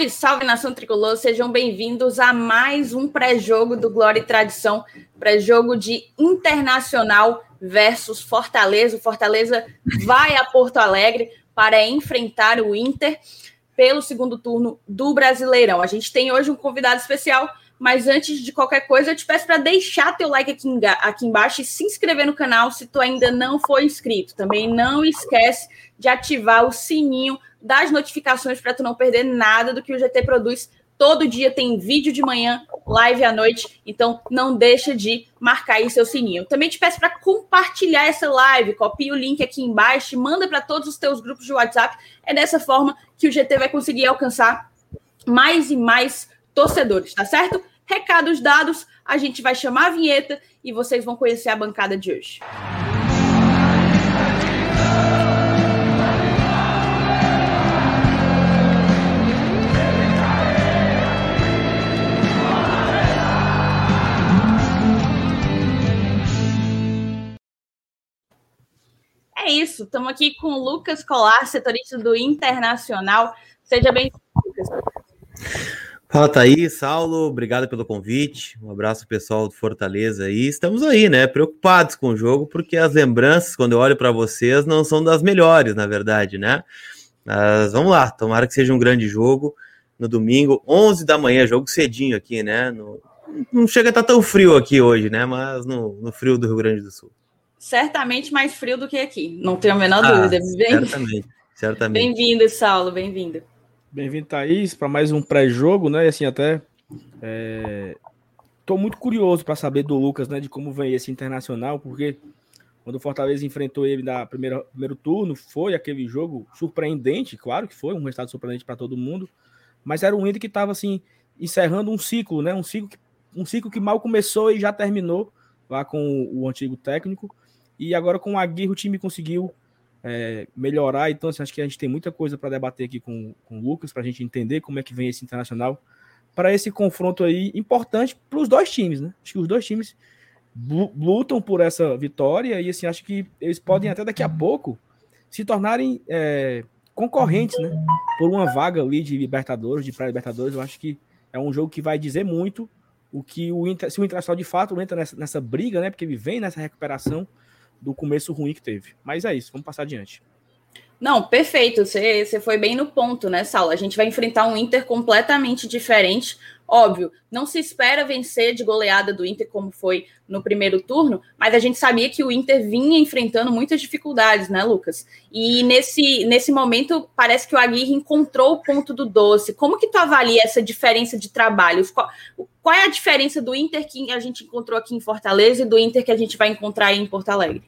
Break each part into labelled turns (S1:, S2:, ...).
S1: Salve, salve nação tricolor, sejam bem-vindos a mais um pré-jogo do Glória e Tradição, pré-jogo de Internacional versus Fortaleza. O Fortaleza vai a Porto Alegre para enfrentar o Inter pelo segundo turno do Brasileirão. A gente tem hoje um convidado especial, mas antes de qualquer coisa, eu te peço para deixar teu like aqui, aqui embaixo e se inscrever no canal se tu ainda não for inscrito. Também não esquece de ativar o sininho das notificações para tu não perder nada do que o GT produz. Todo dia tem vídeo de manhã, live à noite, então não deixa de marcar aí seu sininho. Também te peço para compartilhar essa live, copia o link aqui embaixo, manda para todos os teus grupos de WhatsApp. É dessa forma que o GT vai conseguir alcançar mais e mais torcedores, tá certo? Recados dados, a gente vai chamar a vinheta e vocês vão conhecer a bancada de hoje. É isso, estamos aqui com o Lucas Colar, setorista do Internacional. Seja bem-vindo, Lucas.
S2: Fala, Thaís, Saulo, obrigado pelo convite. Um abraço pessoal do Fortaleza aí. Estamos aí, né? Preocupados com o jogo, porque as lembranças, quando eu olho para vocês, não são das melhores, na verdade, né? Mas vamos lá, tomara que seja um grande jogo no domingo, 11 da manhã, jogo cedinho aqui, né? No, não chega a estar tá tão frio aqui hoje, né? Mas no, no frio do Rio Grande do Sul
S1: certamente mais frio do que aqui, não tenho a menor ah, dúvida.
S2: Bem... Certamente, certamente.
S1: Bem-vindo, Saulo, bem-vindo.
S3: Bem-vindo, Thaís, para mais um pré-jogo, né? Assim, até estou é... muito curioso para saber do Lucas, né, de como vem esse internacional, porque quando o Fortaleza enfrentou ele na primeira primeiro turno, foi aquele jogo surpreendente, claro que foi um resultado surpreendente para todo mundo, mas era um Inter que estava assim encerrando um ciclo, né? Um ciclo que, um ciclo que mal começou e já terminou lá com o antigo técnico. E agora com o Aguirre o time conseguiu é, melhorar. Então, assim, acho que a gente tem muita coisa para debater aqui com, com o Lucas, para a gente entender como é que vem esse internacional para esse confronto aí importante para os dois times, né? Acho que os dois times lutam por essa vitória e assim acho que eles podem até daqui a pouco se tornarem é, concorrentes, né? Por uma vaga ali de Libertadores, de pré-Libertadores. Eu acho que é um jogo que vai dizer muito o que o Inter, se o Internacional de fato entra nessa, nessa briga, né? Porque ele vem nessa recuperação do começo ruim que teve. Mas é isso, vamos passar adiante.
S1: Não, perfeito. Você, foi bem no ponto, né, Saulo? A gente vai enfrentar um Inter completamente diferente. Óbvio, não se espera vencer de goleada do Inter como foi no primeiro turno, mas a gente sabia que o Inter vinha enfrentando muitas dificuldades, né, Lucas? E nesse, nesse momento parece que o Aguirre encontrou o ponto do doce. Como que tu avalia essa diferença de trabalhos? Qual, qual é a diferença do Inter que a gente encontrou aqui em Fortaleza e do Inter que a gente vai encontrar em Porto Alegre?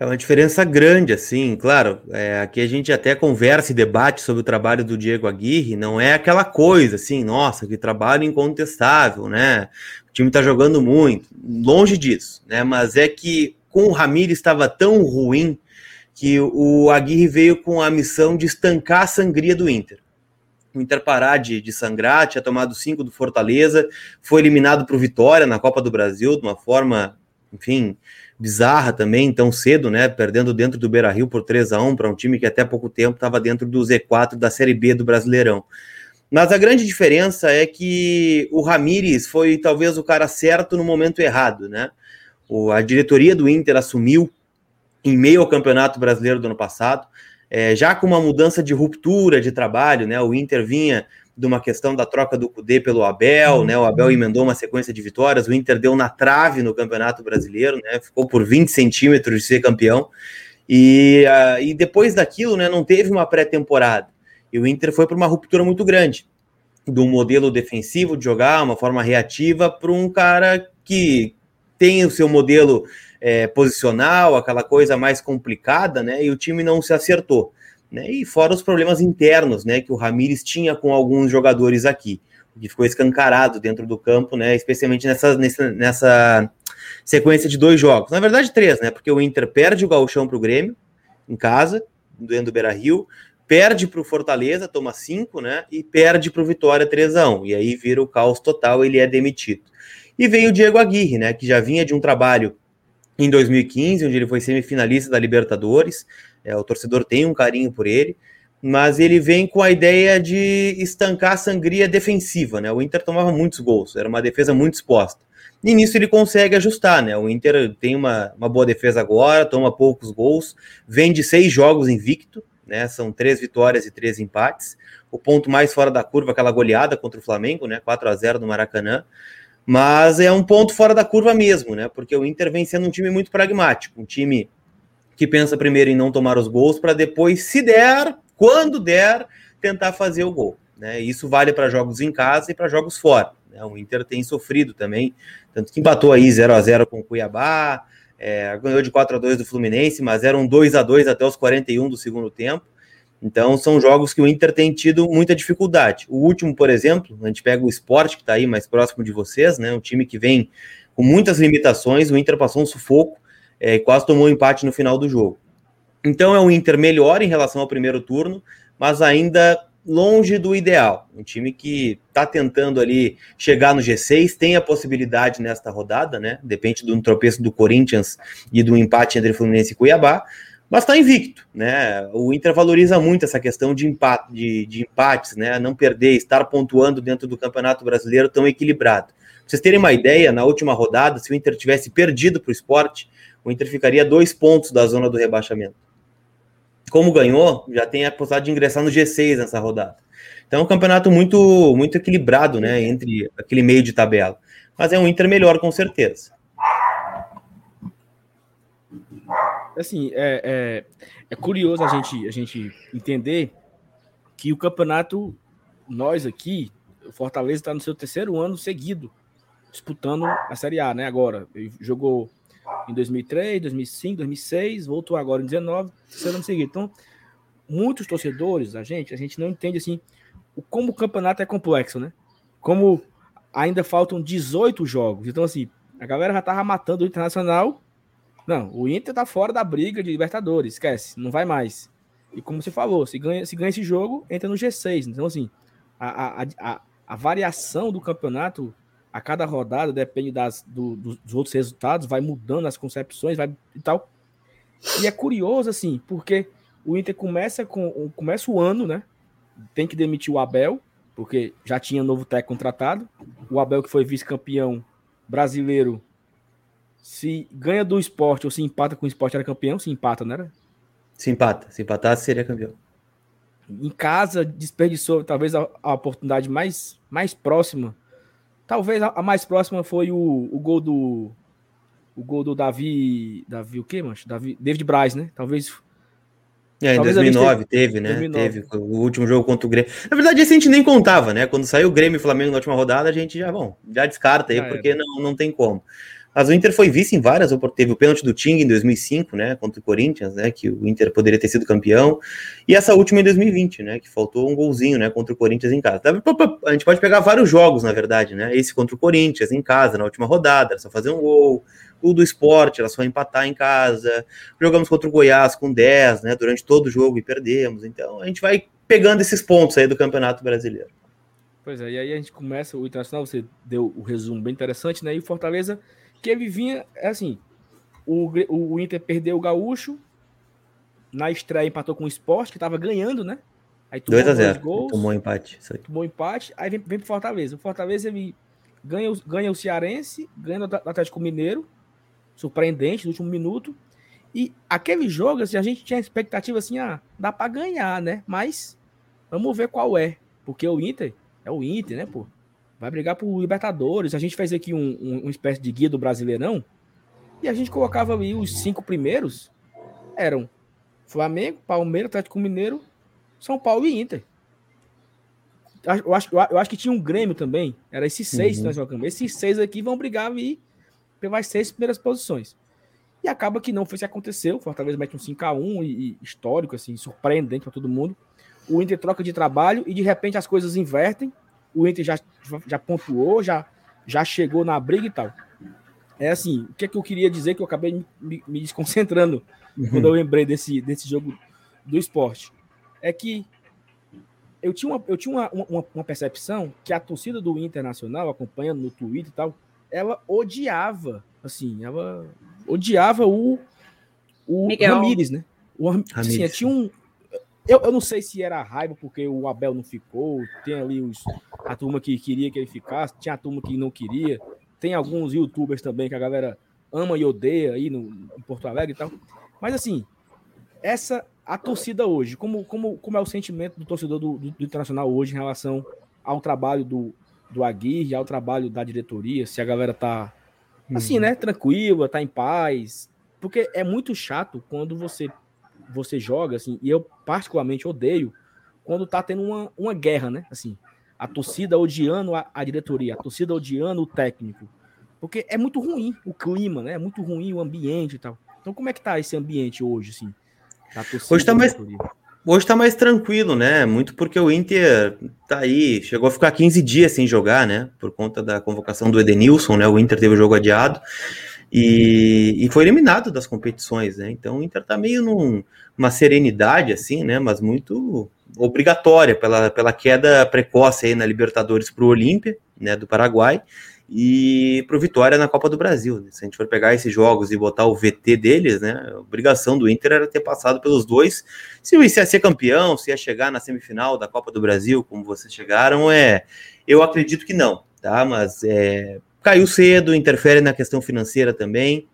S2: É uma diferença grande, assim, claro. É, aqui a gente até conversa e debate sobre o trabalho do Diego Aguirre, não é aquela coisa assim, nossa, que trabalho incontestável, né? O time tá jogando muito, longe disso, né? Mas é que com o Ramires estava tão ruim que o Aguirre veio com a missão de estancar a sangria do Inter. O Inter parar de, de sangrar, tinha tomado cinco do Fortaleza, foi eliminado para o Vitória na Copa do Brasil, de uma forma, enfim, bizarra também, tão cedo, né? Perdendo dentro do Beira Rio por 3 a 1 para um time que até pouco tempo estava dentro do Z4 da Série B do Brasileirão. Mas a grande diferença é que o Ramires foi talvez o cara certo no momento errado, né? O, a diretoria do Inter assumiu em meio ao Campeonato Brasileiro do ano passado, é, já com uma mudança de ruptura de trabalho, né? O Inter vinha de uma questão da troca do Cudê pelo Abel, né? O Abel uhum. emendou uma sequência de vitórias, o Inter deu na trave no Campeonato Brasileiro, né? Ficou por 20 centímetros de ser campeão. E, uh, e depois daquilo, né, não teve uma pré-temporada. E o Inter foi para uma ruptura muito grande do modelo defensivo de jogar, uma forma reativa, para um cara que tem o seu modelo é, posicional, aquela coisa mais complicada, né? E o time não se acertou né? E fora os problemas internos, né, que o Ramires tinha com alguns jogadores aqui, que ficou escancarado dentro do campo, né, especialmente nessa, nessa, nessa sequência de dois jogos. Na verdade, três, né? Porque o Inter perde o Gauchão para o Grêmio, em casa, dentro do Beira Rio, perde para o Fortaleza, toma cinco, né? E perde para o Vitória 3 a 1 E aí vira o caos total, ele é demitido. E veio o Diego Aguirre, né? Que já vinha de um trabalho em 2015, onde ele foi semifinalista da Libertadores, é, o torcedor tem um carinho por ele, mas ele vem com a ideia de estancar a sangria defensiva, né? O Inter tomava muitos gols, era uma defesa muito exposta. E nisso ele consegue ajustar, né? O Inter tem uma, uma boa defesa agora, toma poucos gols, vem de seis jogos invicto, né? São três vitórias e três empates. O ponto mais fora da curva, aquela goleada contra o Flamengo, né? 4 a 0 no Maracanã. Mas é um ponto fora da curva mesmo, né? Porque o Inter vem sendo um time muito pragmático, um time que pensa primeiro em não tomar os gols para depois, se der, quando der, tentar fazer o gol. Né? Isso vale para jogos em casa e para jogos fora. Né? O Inter tem sofrido também, tanto que empatou aí 0 a 0 com o Cuiabá, é, ganhou de 4 a 2 do Fluminense, mas eram 2 a 2 até os 41 do segundo tempo. Então são jogos que o Inter tem tido muita dificuldade. O último, por exemplo, a gente pega o esporte que está aí mais próximo de vocês, né? Um time que vem com muitas limitações. O Inter passou um sufoco é, quase tomou um empate no final do jogo. Então é um Inter melhor em relação ao primeiro turno, mas ainda longe do ideal. Um time que está tentando ali chegar no G6, tem a possibilidade nesta rodada, né? Depende do tropeço do Corinthians e do empate entre Fluminense e Cuiabá, mas está invicto, né? O Inter valoriza muito essa questão de, empate, de, de empates, né? Não perder, estar pontuando dentro do Campeonato Brasileiro tão equilibrado. Pra vocês terem uma ideia, na última rodada, se o Inter tivesse perdido para o esporte, o Inter ficaria dois pontos da zona do rebaixamento como ganhou, já tem a possibilidade de ingressar no G6 nessa rodada. Então é um campeonato muito, muito equilibrado, né, entre aquele meio de tabela. Mas é um Inter melhor, com certeza.
S3: Assim, é, é, é curioso a gente, a gente entender que o campeonato, nós aqui, o Fortaleza está no seu terceiro ano seguido disputando a Série A, né? Agora, ele jogou em 2003, 2005, 2006, voltou agora em 19, terceiro ano seguinte. Então, muitos torcedores, a gente, a gente não entende assim como o campeonato é complexo, né? Como ainda faltam 18 jogos. Então, assim, a galera já tava matando o Internacional. Não, o Inter tá fora da briga de Libertadores, esquece, não vai mais. E como você falou, se ganha, se ganha esse jogo, entra no G6. Então, assim, a, a, a, a variação do campeonato a cada rodada, depende das, do, dos outros resultados, vai mudando as concepções, vai e tal. E é curioso, assim, porque o Inter começa com começa o ano, né? Tem que demitir o Abel, porque já tinha novo técnico contratado. O Abel, que foi vice-campeão brasileiro, se ganha do esporte ou se empata com o esporte, era campeão, se empata, não era?
S2: Se empata, se empatar, seria campeão.
S3: Em casa, desperdiçou talvez a, a oportunidade mais, mais próxima Talvez a, mais próxima foi o, o gol do. O gol do Davi. Davi o quê, mancho? Davi, David Braz, né? Talvez.
S2: É, em Talvez 2009 teve, né? 2009. Teve o último jogo contra o Grêmio. Na verdade, esse a gente nem contava, né? Quando saiu o Grêmio e Flamengo na última rodada, a gente já, bom, já descarta aí, porque não, não tem como. Mas o Inter foi vice em várias, teve o pênalti do Ting em 2005, né, contra o Corinthians, né, que o Inter poderia ter sido campeão, e essa última em 2020, né, que faltou um golzinho, né, contra o Corinthians em casa. A gente pode pegar vários jogos, na verdade, né, esse contra o Corinthians em casa, na última rodada, era só fazer um gol, o do esporte, era só empatar em casa, jogamos contra o Goiás com 10, né, durante todo o jogo e perdemos, então a gente vai pegando esses pontos aí do Campeonato Brasileiro.
S3: Pois é, e aí a gente começa o Internacional, você deu o resumo bem interessante, né, e o Fortaleza que ele vinha, é assim, o, o Inter perdeu o Gaúcho, na estreia empatou com o Sport, que estava ganhando, né?
S2: Aí 2 a 0 gols, tomou empate.
S3: Isso aí. Tomou empate, aí vem, vem pro Fortaleza. O Fortaleza ele ganha, ganha o Cearense, ganha o Atlético Mineiro, surpreendente, no último minuto. E aquele jogo, assim, a gente tinha expectativa assim, ah, dá para ganhar, né? Mas vamos ver qual é. Porque o Inter é o Inter, né, pô? Vai brigar por Libertadores. A gente fez aqui um, um, uma espécie de guia do Brasileirão e a gente colocava ali os cinco primeiros eram Flamengo, Palmeiras, Atlético Mineiro, São Paulo e Inter. Eu acho, eu acho que tinha um Grêmio também. Era esses seis uhum. que nós colocamos. Esses seis aqui vão brigar ali pelas seis primeiras posições. E acaba que não foi isso que aconteceu. Fortaleza mete um 5x1 e, e histórico, assim, surpreendente para todo mundo. O Inter troca de trabalho e de repente as coisas invertem o Inter já, já pontuou, já, já chegou na briga e tal. É assim, o que é que eu queria dizer que eu acabei me, me desconcentrando uhum. quando eu lembrei desse, desse jogo do esporte. É que eu tinha, uma, eu tinha uma, uma, uma, percepção que a torcida do Internacional, acompanhando no Twitter e tal, ela odiava, assim, ela odiava o, o Miguel. Ramires, né? O, assim, tinha um, eu, eu não sei se era raiva porque o Abel não ficou, tem ali os, a turma que queria que ele ficasse, tinha a turma que não queria, tem alguns youtubers também que a galera ama e odeia aí no, em Porto Alegre e tal. Mas assim, essa a torcida hoje, como, como, como é o sentimento do torcedor do, do, do Internacional hoje em relação ao trabalho do, do Aguirre, ao trabalho da diretoria, se a galera tá assim, uhum. né, tranquila, tá em paz, porque é muito chato quando você você joga assim, e eu particularmente odeio quando tá tendo uma, uma guerra, né? Assim, a torcida odiando a, a diretoria, a torcida odiando o técnico. Porque é muito ruim o clima, né? É muito ruim o ambiente e tal. Então, como é que tá esse ambiente hoje, assim?
S2: Hoje tá mais. Hoje tá mais tranquilo, né? Muito porque o Inter tá aí, chegou a ficar 15 dias sem jogar, né? Por conta da convocação do Edenilson, né? O Inter teve o jogo adiado e, e foi eliminado das competições, né? Então o Inter tá meio num, numa serenidade, assim, né? Mas muito obrigatória pela, pela queda precoce aí na Libertadores para o Olímpia, né? Do Paraguai e para o Vitória na Copa do Brasil. Né? Se a gente for pegar esses jogos e botar o VT deles, né, a obrigação do Inter era ter passado pelos dois. Se o ia ser campeão, se ia chegar na semifinal da Copa do Brasil, como vocês chegaram, é, eu acredito que não, tá? Mas é, caiu cedo, interfere na questão financeira também.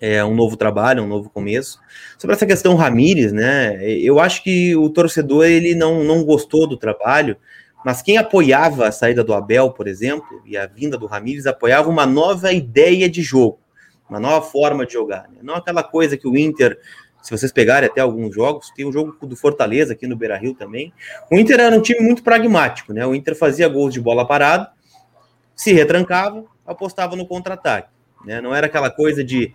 S2: É um novo trabalho, um novo começo. Sobre essa questão Ramires, né? Eu acho que o torcedor ele não, não gostou do trabalho mas quem apoiava a saída do Abel, por exemplo, e a vinda do Ramires, apoiava uma nova ideia de jogo, uma nova forma de jogar. Né? Não aquela coisa que o Inter, se vocês pegarem até alguns jogos, tem um jogo do Fortaleza aqui no Beira Rio também. O Inter era um time muito pragmático, né? O Inter fazia gols de bola parada, se retrancava, apostava no contra-ataque. Né? Não era aquela coisa de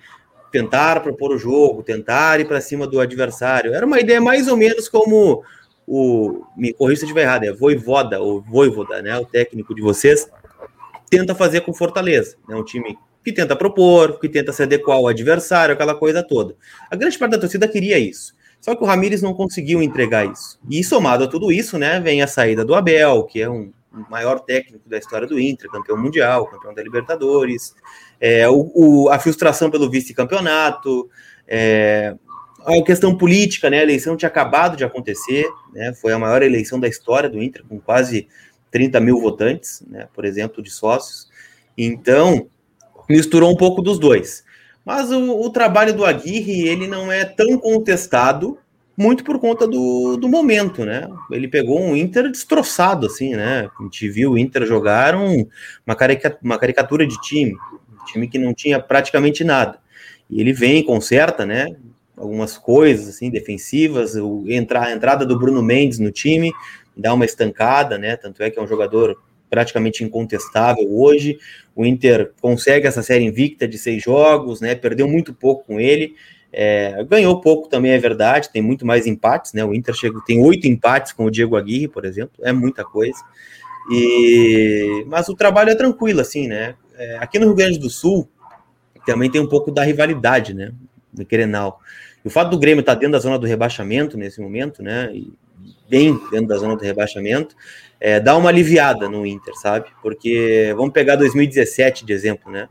S2: tentar propor o jogo, tentar ir para cima do adversário. Era uma ideia mais ou menos como o, me corrija se eu estiver errado, é Voivoda, ou Voivoda, né, o técnico de vocês, tenta fazer com Fortaleza, né, um time que tenta propor, que tenta se adequar ao adversário, aquela coisa toda. A grande parte da torcida queria isso. Só que o Ramires não conseguiu entregar isso. E somado a tudo isso, né, vem a saída do Abel, que é um maior técnico da história do Inter, campeão mundial, campeão da Libertadores, é, o, o a frustração pelo vice-campeonato, é, a questão política, né? A eleição tinha acabado de acontecer, né? Foi a maior eleição da história do Inter, com quase 30 mil votantes, né? Por exemplo, de sócios. Então, misturou um pouco dos dois. Mas o, o, trabalho do Aguirre, ele não é tão contestado, muito por conta do, do momento, né? Ele pegou um Inter destroçado, assim, né? A gente viu o Inter jogar um, uma, caricatura, uma caricatura de time, um time que não tinha praticamente nada. E ele vem, conserta, né? algumas coisas assim defensivas, o, entrar, a entrada do Bruno Mendes no time dá uma estancada, né? Tanto é que é um jogador praticamente incontestável hoje. O Inter consegue essa série invicta de seis jogos, né? Perdeu muito pouco com ele. É, ganhou pouco também, é verdade, tem muito mais empates, né? O Inter chega, tem oito empates com o Diego Aguirre, por exemplo, é muita coisa. E, mas o trabalho é tranquilo, assim, né? É, aqui no Rio Grande do Sul também tem um pouco da rivalidade, né? Do Querenal. E o fato do Grêmio estar tá dentro da zona do rebaixamento nesse momento, né? E bem dentro da zona do rebaixamento, é, dá uma aliviada no Inter, sabe? Porque vamos pegar 2017 de exemplo, né?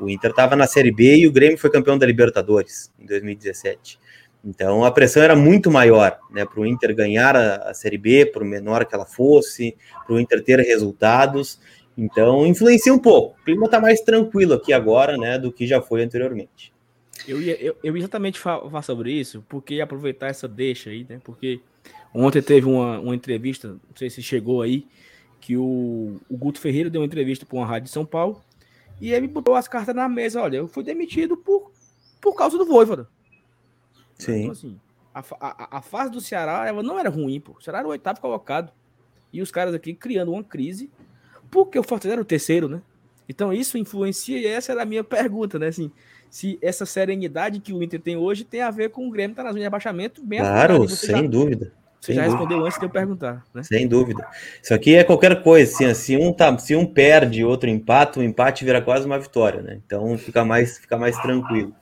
S2: O Inter estava na Série B e o Grêmio foi campeão da Libertadores em 2017. Então a pressão era muito maior, né? Para o Inter ganhar a, a Série B, por menor que ela fosse, para o Inter ter resultados. Então influencia um pouco. O clima está mais tranquilo aqui agora, né? Do que já foi anteriormente.
S3: Eu ia, eu, eu exatamente falar sobre isso, porque aproveitar essa deixa aí, né? Porque ontem teve uma, uma entrevista, não sei se chegou aí, que o, o Guto Ferreira deu uma entrevista para uma rádio de São Paulo e ele botou as cartas na mesa. Olha, eu fui demitido por, por causa do Voivoda.
S2: Sim. Então, assim,
S3: a, a, a fase do Ceará ela não era ruim, pô. O Ceará era o oitavo colocado. E os caras aqui criando uma crise, porque o Fortaleza era o terceiro, né? Então isso influencia, e essa era a minha pergunta, né? Assim, se essa serenidade que o Inter tem hoje tem a ver com o Grêmio estar tá na zona de abaixamento
S2: bem Claro, sem já, dúvida.
S3: Você
S2: sem
S3: já dúvida. respondeu antes de eu perguntar, né?
S2: Sem dúvida. Isso aqui é qualquer coisa, assim, se um tá, se um perde, outro empata, o empate vira quase uma vitória, né? Então fica mais, fica mais tranquilo.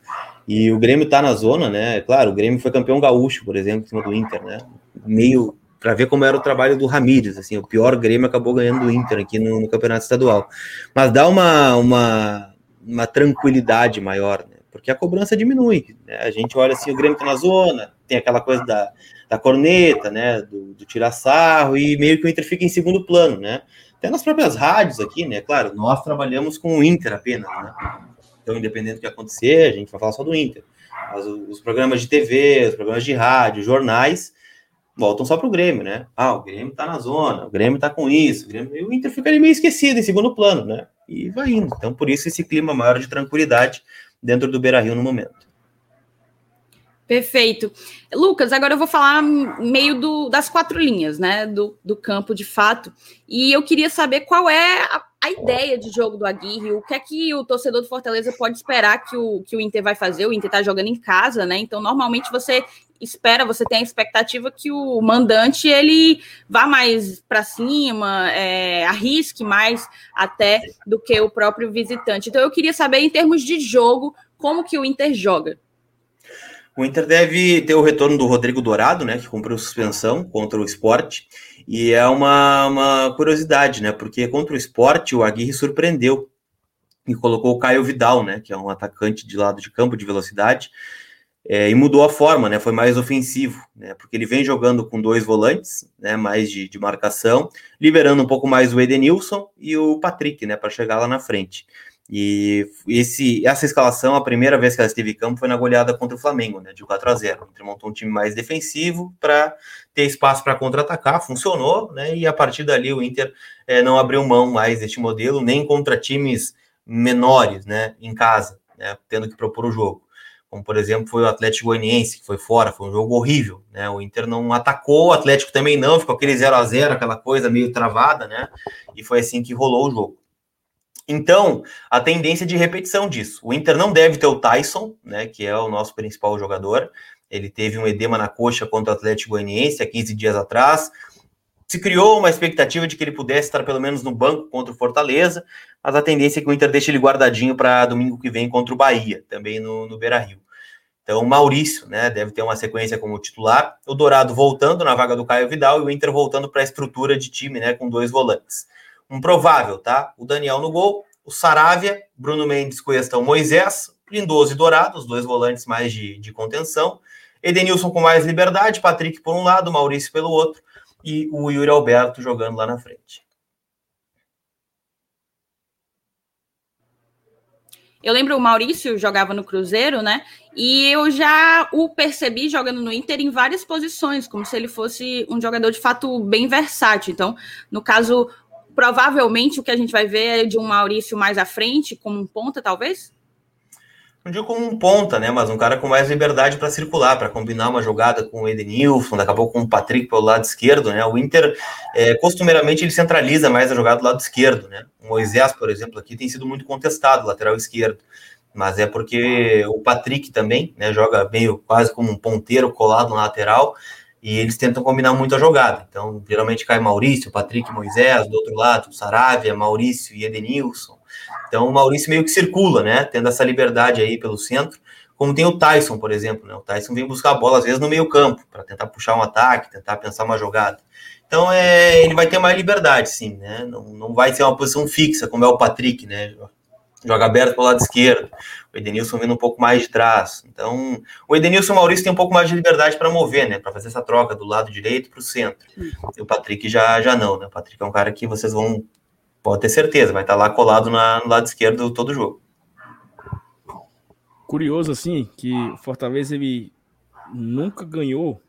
S2: E o Grêmio tá na zona, né? Claro, o Grêmio foi campeão gaúcho, por exemplo, em cima do Inter, né? Meio para ver como era o trabalho do Ramires, assim, o pior Grêmio acabou ganhando do Inter aqui no, no Campeonato Estadual. Mas dá uma, uma, uma tranquilidade maior, né? Porque a cobrança diminui. Né? A gente olha assim, o Grêmio tá na zona, tem aquela coisa da, da corneta, né? Do, do tirar sarro, e meio que o Inter fica em segundo plano, né? Até nas próprias rádios aqui, né? Claro, nós trabalhamos com o Inter apenas, né? Então, independente do que acontecer, a gente vai falar só do Inter. Mas os programas de TV, os programas de rádio, jornais, voltam só para o Grêmio, né? Ah, o Grêmio está na zona, o Grêmio está com isso, o, Grêmio... e o Inter fica ali meio esquecido em segundo plano, né? E vai indo. Então, por isso, esse clima maior de tranquilidade dentro do Beira Rio no momento.
S1: Perfeito. Lucas, agora eu vou falar meio do, das quatro linhas, né? Do, do campo de fato. E eu queria saber qual é a, a, ideia de jogo do Aguirre, o que é que o torcedor do Fortaleza pode esperar que o, que o Inter vai fazer. O Inter tá jogando em casa, né? Então, normalmente você espera, você tem a expectativa que o mandante ele vá mais para cima, é, arrisque mais até do que o próprio visitante. Então, eu queria saber, em termos de jogo, como que o Inter joga.
S2: O Inter deve ter o retorno do Rodrigo Dourado, né, que cumpriu suspensão contra o esporte, e é uma, uma curiosidade, né, porque contra o esporte o Aguirre surpreendeu e colocou o Caio Vidal, né, que é um atacante de lado de campo de velocidade, é, e mudou a forma, né, foi mais ofensivo, né, porque ele vem jogando com dois volantes, né, mais de, de marcação, liberando um pouco mais o Edenilson e o Patrick, né, para chegar lá na frente. E esse, essa escalação, a primeira vez que ela esteve em campo foi na goleada contra o Flamengo, né, de 4 a 0 O Inter montou um time mais defensivo para ter espaço para contra-atacar, funcionou, né, e a partir dali o Inter é, não abriu mão mais deste modelo, nem contra times menores, né, em casa, né, tendo que propor o jogo. Como, por exemplo, foi o Atlético Goianiense, que foi fora, foi um jogo horrível, né, o Inter não atacou, o Atlético também não, ficou aquele 0 a 0 aquela coisa meio travada, né, e foi assim que rolou o jogo. Então, a tendência de repetição disso. O Inter não deve ter o Tyson, né, que é o nosso principal jogador. Ele teve um edema na coxa contra o Atlético Goianiense há 15 dias atrás. Se criou uma expectativa de que ele pudesse estar pelo menos no banco contra o Fortaleza, mas a tendência é que o Inter deixe ele guardadinho para domingo que vem contra o Bahia, também no, no Beira-Rio. Então, o Maurício, né, deve ter uma sequência como titular, o Dourado voltando na vaga do Caio Vidal e o Inter voltando para a estrutura de time, né, com dois volantes um provável, tá? O Daniel no gol, o Saravia, Bruno Mendes, Cuestão, Moisés, Lindoso e Dourado, os dois volantes mais de, de contenção, Edenilson com mais liberdade, Patrick por um lado, Maurício pelo outro, e o Yuri Alberto jogando lá na frente.
S1: Eu lembro o Maurício jogava no Cruzeiro, né? E eu já o percebi jogando no Inter em várias posições, como se ele fosse um jogador de fato bem versátil. Então, no caso, provavelmente o que a gente vai ver é de um Maurício mais à frente, como um ponta, talvez?
S2: Não digo como um ponta, né? Mas um cara com mais liberdade para circular, para combinar uma jogada com o Edenilson, daqui a pouco com o Patrick pelo lado esquerdo, né? O Inter, é, costumeiramente, ele centraliza mais a jogada do lado esquerdo, né? O Moisés, por exemplo, aqui tem sido muito contestado, lateral esquerdo. Mas é porque o Patrick também, né? Joga meio quase como um ponteiro colado no lateral e eles tentam combinar muito a jogada. Então, geralmente cai Maurício, Patrick Moisés, do outro lado, Saravia, Maurício e Edenilson. Então, o Maurício meio que circula, né? Tendo essa liberdade aí pelo centro, como tem o Tyson, por exemplo, né? O Tyson vem buscar a bola, às vezes, no meio-campo, para tentar puxar um ataque, tentar pensar uma jogada. Então, é, ele vai ter mais liberdade, sim, né? Não, não vai ser uma posição fixa, como é o Patrick, né? Joga aberto para o lado esquerdo. O Edenilson vindo um pouco mais de trás. Então, o Edenilson e o Maurício tem um pouco mais de liberdade para mover, né? Para fazer essa troca do lado direito para o centro. E o Patrick já, já não, né? O Patrick é um cara que vocês vão, pode ter certeza, vai estar tá lá colado na, no lado esquerdo todo o jogo.
S3: Curioso, assim, que o Fortaleza ele nunca ganhou,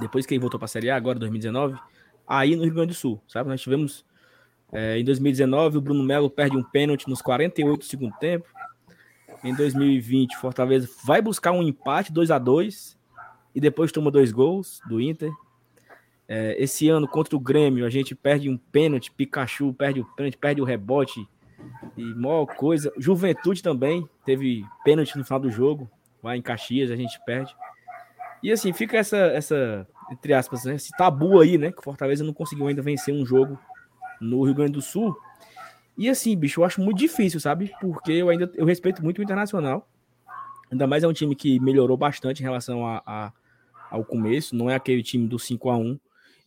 S3: depois que ele voltou para a Série A, agora 2019, aí no Rio Grande do Sul, sabe? Nós tivemos é, em 2019, o Bruno Melo perde um pênalti nos 48 do segundo tempo. Em 2020, Fortaleza vai buscar um empate 2 a 2 e depois toma dois gols do Inter. É, esse ano, contra o Grêmio, a gente perde um pênalti, Pikachu perde o pênalti, perde o rebote e maior coisa. Juventude também teve pênalti no final do jogo, lá em Caxias, a gente perde. E assim, fica essa, essa entre aspas, né, esse tabu aí, né? Que o Fortaleza não conseguiu ainda vencer um jogo no Rio Grande do Sul. E assim, bicho, eu acho muito difícil, sabe? Porque eu ainda eu respeito muito o Internacional. Ainda mais é um time que melhorou bastante em relação a, a ao começo, não é aquele time do 5 a 1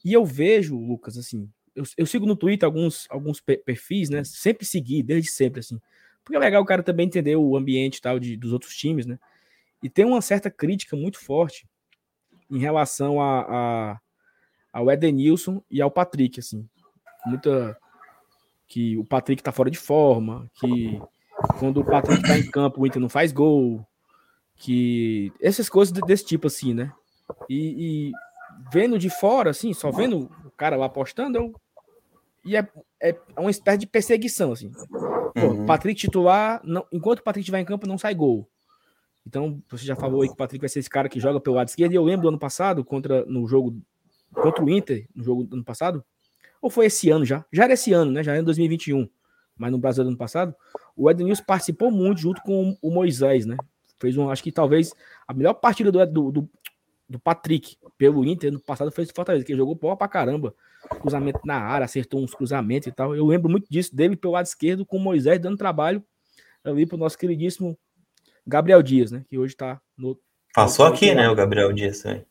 S3: E eu vejo, Lucas, assim, eu, eu sigo no Twitter alguns, alguns perfis, né? Sempre segui, desde sempre, assim. Porque é legal o cara também entender o ambiente tal de, dos outros times, né? E tem uma certa crítica muito forte em relação a, a ao Edenilson e ao Patrick, assim. Muita que o Patrick tá fora de forma, que quando o Patrick tá em campo o Inter não faz gol, que essas coisas desse tipo assim, né? E, e vendo de fora, assim, só vendo o cara lá apostando, eu... e é, é uma espécie de perseguição, assim. Pô, uhum. Patrick titular, não, enquanto o Patrick estiver em campo, não sai gol. Então, você já falou aí que o Patrick vai ser esse cara que joga pelo lado esquerdo. E eu lembro do ano passado, contra no jogo contra o Inter, no jogo do ano passado, ou foi esse ano já? Já era esse ano, né? Já era em 2021. Mas no Brasil do ano passado, o Edenilson participou muito junto com o Moisés, né? Fez um, acho que talvez a melhor partida do, do, do Patrick pelo Inter no passado foi esse Fortaleza, que jogou bola pra caramba. Cruzamento na área, acertou uns cruzamentos e tal. Eu lembro muito disso, dele pelo lado esquerdo, com o Moisés dando trabalho ali pro nosso queridíssimo Gabriel Dias, né? Que hoje tá no.
S2: Passou aqui, né? O Gabriel Dias também.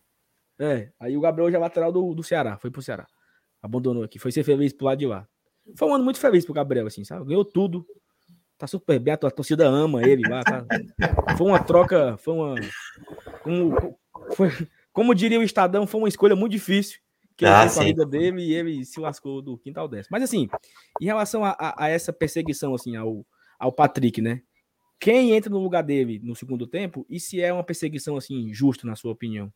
S3: É, aí o Gabriel hoje é lateral do, do Ceará, foi pro Ceará. Abandonou aqui, foi ser feliz pro lado de lá. Foi um ano muito feliz pro Gabriel, assim, sabe? Ganhou tudo. Tá super bem, a torcida ama ele lá. Tá? Foi uma troca, foi uma. Como, foi, como diria o Estadão, foi uma escolha muito difícil que ele ah, fez a vida dele e ele se lascou do quintal décimo. Mas assim, em relação a, a, a, essa perseguição assim ao, ao Patrick, né? Quem entra no lugar dele no segundo tempo e se é uma perseguição assim justa na sua opinião?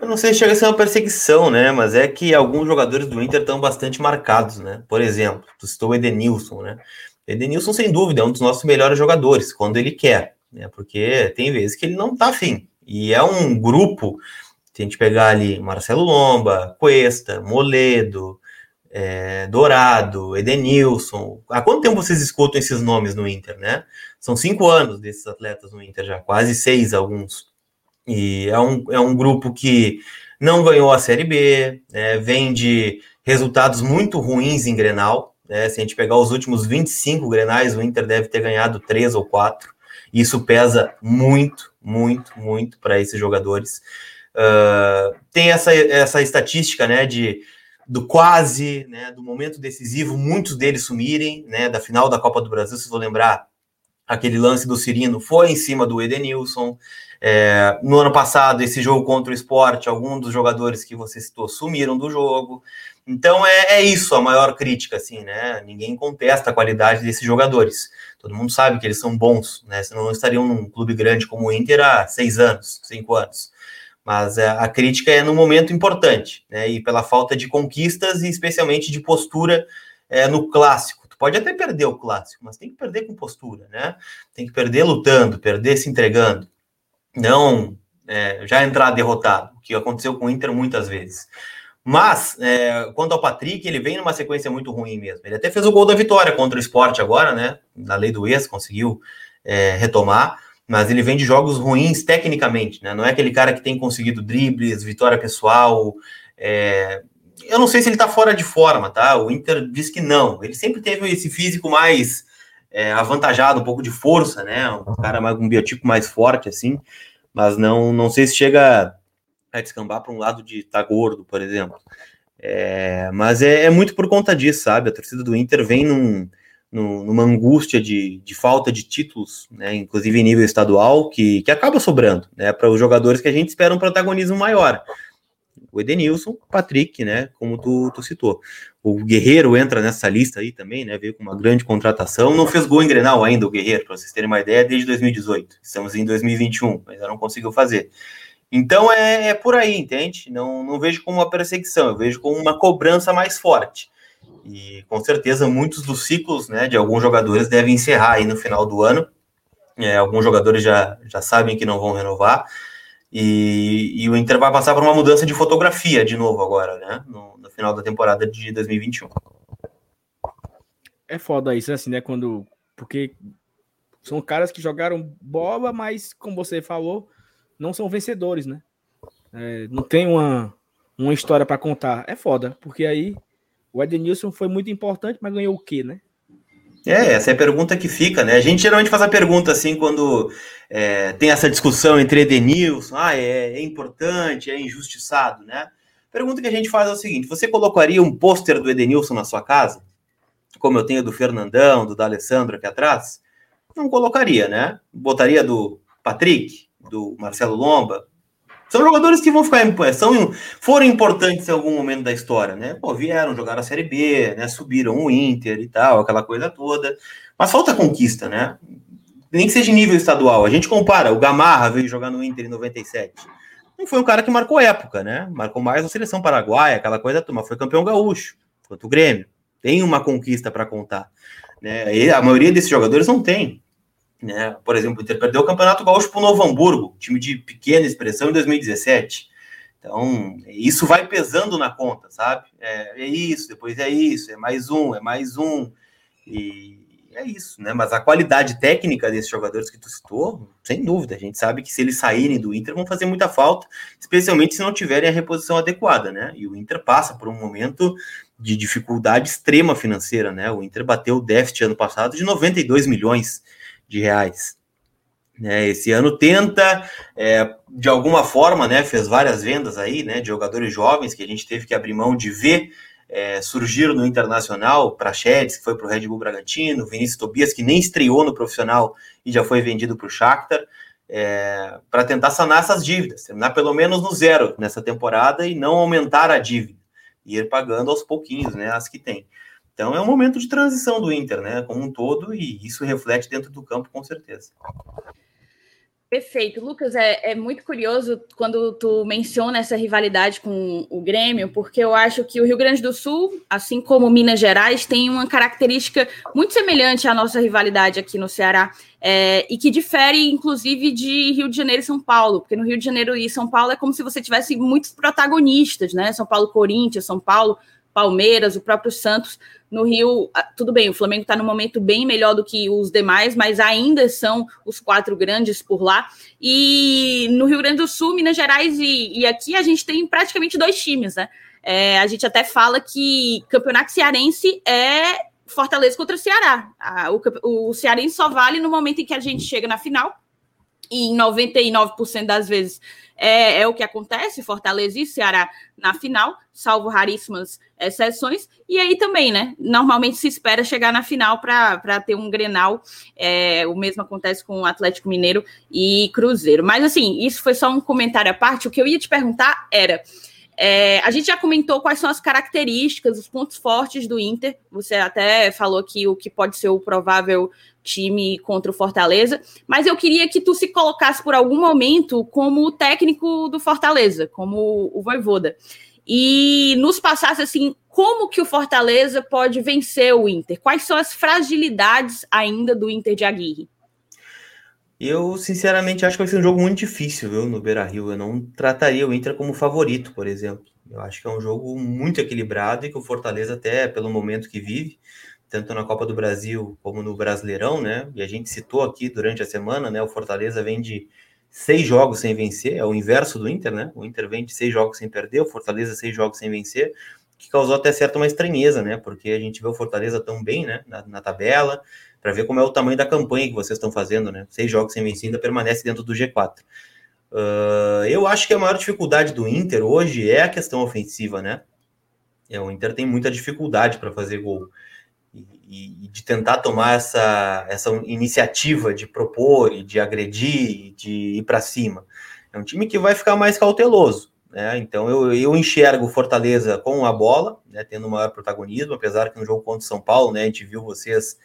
S2: Eu não sei se chega a ser uma perseguição, né? Mas é que alguns jogadores do Inter estão bastante marcados, né? Por exemplo, tu citou o Edenilson, né? Edenilson, sem dúvida, é um dos nossos melhores jogadores, quando ele quer, né? Porque tem vezes que ele não tá afim. E é um grupo, se a gente pegar ali Marcelo Lomba, Cuesta, Moledo, é, Dourado, Edenilson. Há quanto tempo vocês escutam esses nomes no Inter, né? São cinco anos desses atletas no Inter já, quase seis alguns. E é um, é um grupo que não ganhou a Série B, né, vem de resultados muito ruins em Grenal. Né, se a gente pegar os últimos 25 Grenais, o Inter deve ter ganhado três ou quatro. Isso pesa muito, muito, muito para esses jogadores. Uh, tem essa, essa estatística né, de, do quase, né, do momento decisivo, muitos deles sumirem, né, da final da Copa do Brasil, se vou lembrar, aquele lance do Cirino foi em cima do Edenilson. É, no ano passado, esse jogo contra o esporte, alguns dos jogadores que você citou sumiram do jogo. Então é, é, isso a maior crítica, assim, né? Ninguém contesta a qualidade desses jogadores. Todo mundo sabe que eles são bons, né? Senão não estariam num clube grande como o Inter há seis anos, cinco anos. Mas é, a crítica é no momento importante, né? E pela falta de conquistas e especialmente de postura é, no clássico. Tu pode até perder o clássico, mas tem que perder com postura, né? Tem que perder lutando, perder se entregando não é, já entrar derrotado, o que aconteceu com o Inter muitas vezes. Mas, é, quanto ao Patrick, ele vem numa sequência muito ruim mesmo. Ele até fez o gol da vitória contra o esporte agora, né? Na lei do ex, conseguiu é, retomar, mas ele vem de jogos ruins tecnicamente, né? Não é aquele cara que tem conseguido dribles, vitória pessoal. É... Eu não sei se ele tá fora de forma, tá? O Inter diz que não. Ele sempre teve esse físico mais é, avantajado, um pouco de força, né? Um cara mais um biotipo mais forte, assim, mas não, não sei se chega a descambar para um lado de estar tá gordo, por exemplo. É, mas é, é, muito por conta disso, sabe? A torcida do Inter vem num, num, numa angústia de, de falta de títulos, né? Inclusive em nível estadual, que, que acaba sobrando, né? Para os jogadores que a gente espera um protagonismo maior o Edenilson, o Patrick, né, como tu, tu, citou. O Guerreiro entra nessa lista aí também, né, veio com uma grande contratação, não fez gol em Grenal ainda o Guerreiro, para vocês terem uma ideia, desde 2018. Estamos em 2021, mas ainda não conseguiu fazer. Então é, é, por aí, entende? Não, não vejo como uma perseguição, eu vejo como uma cobrança mais forte. E com certeza muitos dos ciclos né, de alguns jogadores devem encerrar aí no final do ano. É, alguns jogadores já, já sabem que não vão renovar. E, e, o Inter vai passar por uma mudança de fotografia de novo agora, né? No, no, final da temporada de 2021.
S3: É foda isso, assim, né? Quando. Porque são caras que jogaram bola, mas, como você falou, não são vencedores, né? É, não tem uma, uma história para contar. É foda, porque aí o Edenilson foi muito importante, mas ganhou o quê, né?
S2: É, essa é a pergunta que fica, né? A gente geralmente faz a pergunta assim quando é, tem essa discussão entre Edenilson, ah, é, é, importante, é injustiçado, né? A pergunta que a gente faz é o seguinte: você colocaria um pôster do Edenilson na sua casa? Como eu tenho do Fernandão, do D'Alessandro aqui atrás? Não colocaria, né? Botaria do Patrick, do Marcelo Lomba. São jogadores que vão ficar em são, foram importantes em algum momento da história, né? Pô, vieram jogar a Série B, né? Subiram o Inter e tal, aquela coisa toda. Mas falta conquista, né? Nem que seja nível estadual. A gente compara, o Gamarra veio jogar no Inter em 97. Não foi um cara que marcou época, né? Marcou mais a seleção paraguaia, aquela coisa, mas foi campeão gaúcho, quanto o Grêmio. Tem uma conquista para contar. Né? E a maioria desses jogadores não tem. Né? Por exemplo, o Inter perdeu o Campeonato Gaúcho para o Novo Hamburgo, time de pequena expressão, em 2017. Então, isso vai pesando na conta, sabe? É, é, isso, depois é isso, é mais um, é mais um. E é isso, né? Mas a qualidade técnica desses jogadores que tu citou, sem dúvida, a gente sabe que se eles saírem do Inter vão fazer muita falta, especialmente se não tiverem a reposição adequada, né? E o Inter passa por um momento de dificuldade extrema financeira, né? O Inter bateu o déficit ano passado de 92 milhões de reais. Né, esse ano tenta, é, de alguma forma, né, fez várias vendas aí, né, de jogadores jovens que a gente teve que abrir mão de ver é, surgir no Internacional, Prachedes, que foi para o Red Bull Bragantino, Vinícius Tobias, que nem estreou no profissional e já foi vendido para o Shakhtar, é, para tentar sanar essas dívidas, terminar pelo menos no zero nessa temporada e não aumentar a dívida, e ir pagando aos pouquinhos, né, as que tem. Então é um momento de transição do Inter, né, como um todo, e isso reflete dentro do campo com certeza.
S1: Perfeito. Lucas, é, é, muito curioso quando tu menciona essa rivalidade com o Grêmio, porque eu acho que o Rio Grande do Sul, assim como Minas Gerais, tem uma característica muito semelhante à nossa rivalidade aqui no Ceará, é, e que difere, inclusive, de Rio de Janeiro e São Paulo, porque no Rio de Janeiro e São Paulo é como se você tivesse muitos protagonistas, né? São Paulo, Corinthians, São Paulo, Palmeiras, o próprio Santos. No Rio, ah, tudo bem, o Flamengo está no momento bem melhor do que os demais, mas ainda são os quatro grandes por lá. E no Rio Grande do Sul, Minas Gerais e, e aqui a gente tem praticamente dois times, né? É, a gente até fala que campeonato cearense é Fortaleza contra o Ceará. o, o cearense só vale no momento em que a gente chega na final, e em 99% das vezes é, é, o que acontece, Fortaleza e Ceará na final, salvo raríssimas exceções. E aí também, né? Normalmente se espera chegar na final para ter um Grenal. É, o mesmo acontece com o Atlético Mineiro e Cruzeiro. Mas assim, isso foi só um comentário à parte. O que eu ia te perguntar era. É, a gente já comentou quais são as características, os pontos fortes do Inter. Você até falou que o que pode ser o provável time contra o Fortaleza, mas eu queria que tu se colocasse por algum momento como técnico do Fortaleza, como o Voivoda, e nos passasse assim, como que o Fortaleza pode vencer o Inter? Quais são as fragilidades ainda do Inter de Aguirre?
S2: Eu, sinceramente, acho que vai ser um jogo muito difícil, viu, no Beira-Rio. Eu não trataria o Inter como favorito, por exemplo. Eu acho que é um jogo muito equilibrado e que o Fortaleza, até pelo momento que vive, tanto na Copa do Brasil como no Brasileirão, né? E a gente citou aqui durante a semana, né? O Fortaleza vem de seis jogos sem vencer, é o inverso do Inter, né? O Inter vem de seis jogos sem perder, o Fortaleza seis jogos sem vencer, que causou até certa uma estranheza, né? Porque a gente vê o Fortaleza tão bem, né? Na, na tabela, para ver como é o tamanho da campanha que vocês estão fazendo, né? Seis jogos sem vencer ainda permanece dentro do G4. Uh, eu acho que a maior dificuldade do Inter hoje é a questão ofensiva, né? É, o Inter tem muita dificuldade para fazer gol e, e, de tentar tomar essa, essa iniciativa de propor e de agredir, de ir para cima. É um time que vai ficar mais cauteloso. Né? Então eu, eu enxergo Fortaleza com a bola, né, tendo maior protagonismo, apesar que no jogo contra o São Paulo, né, a gente viu vocês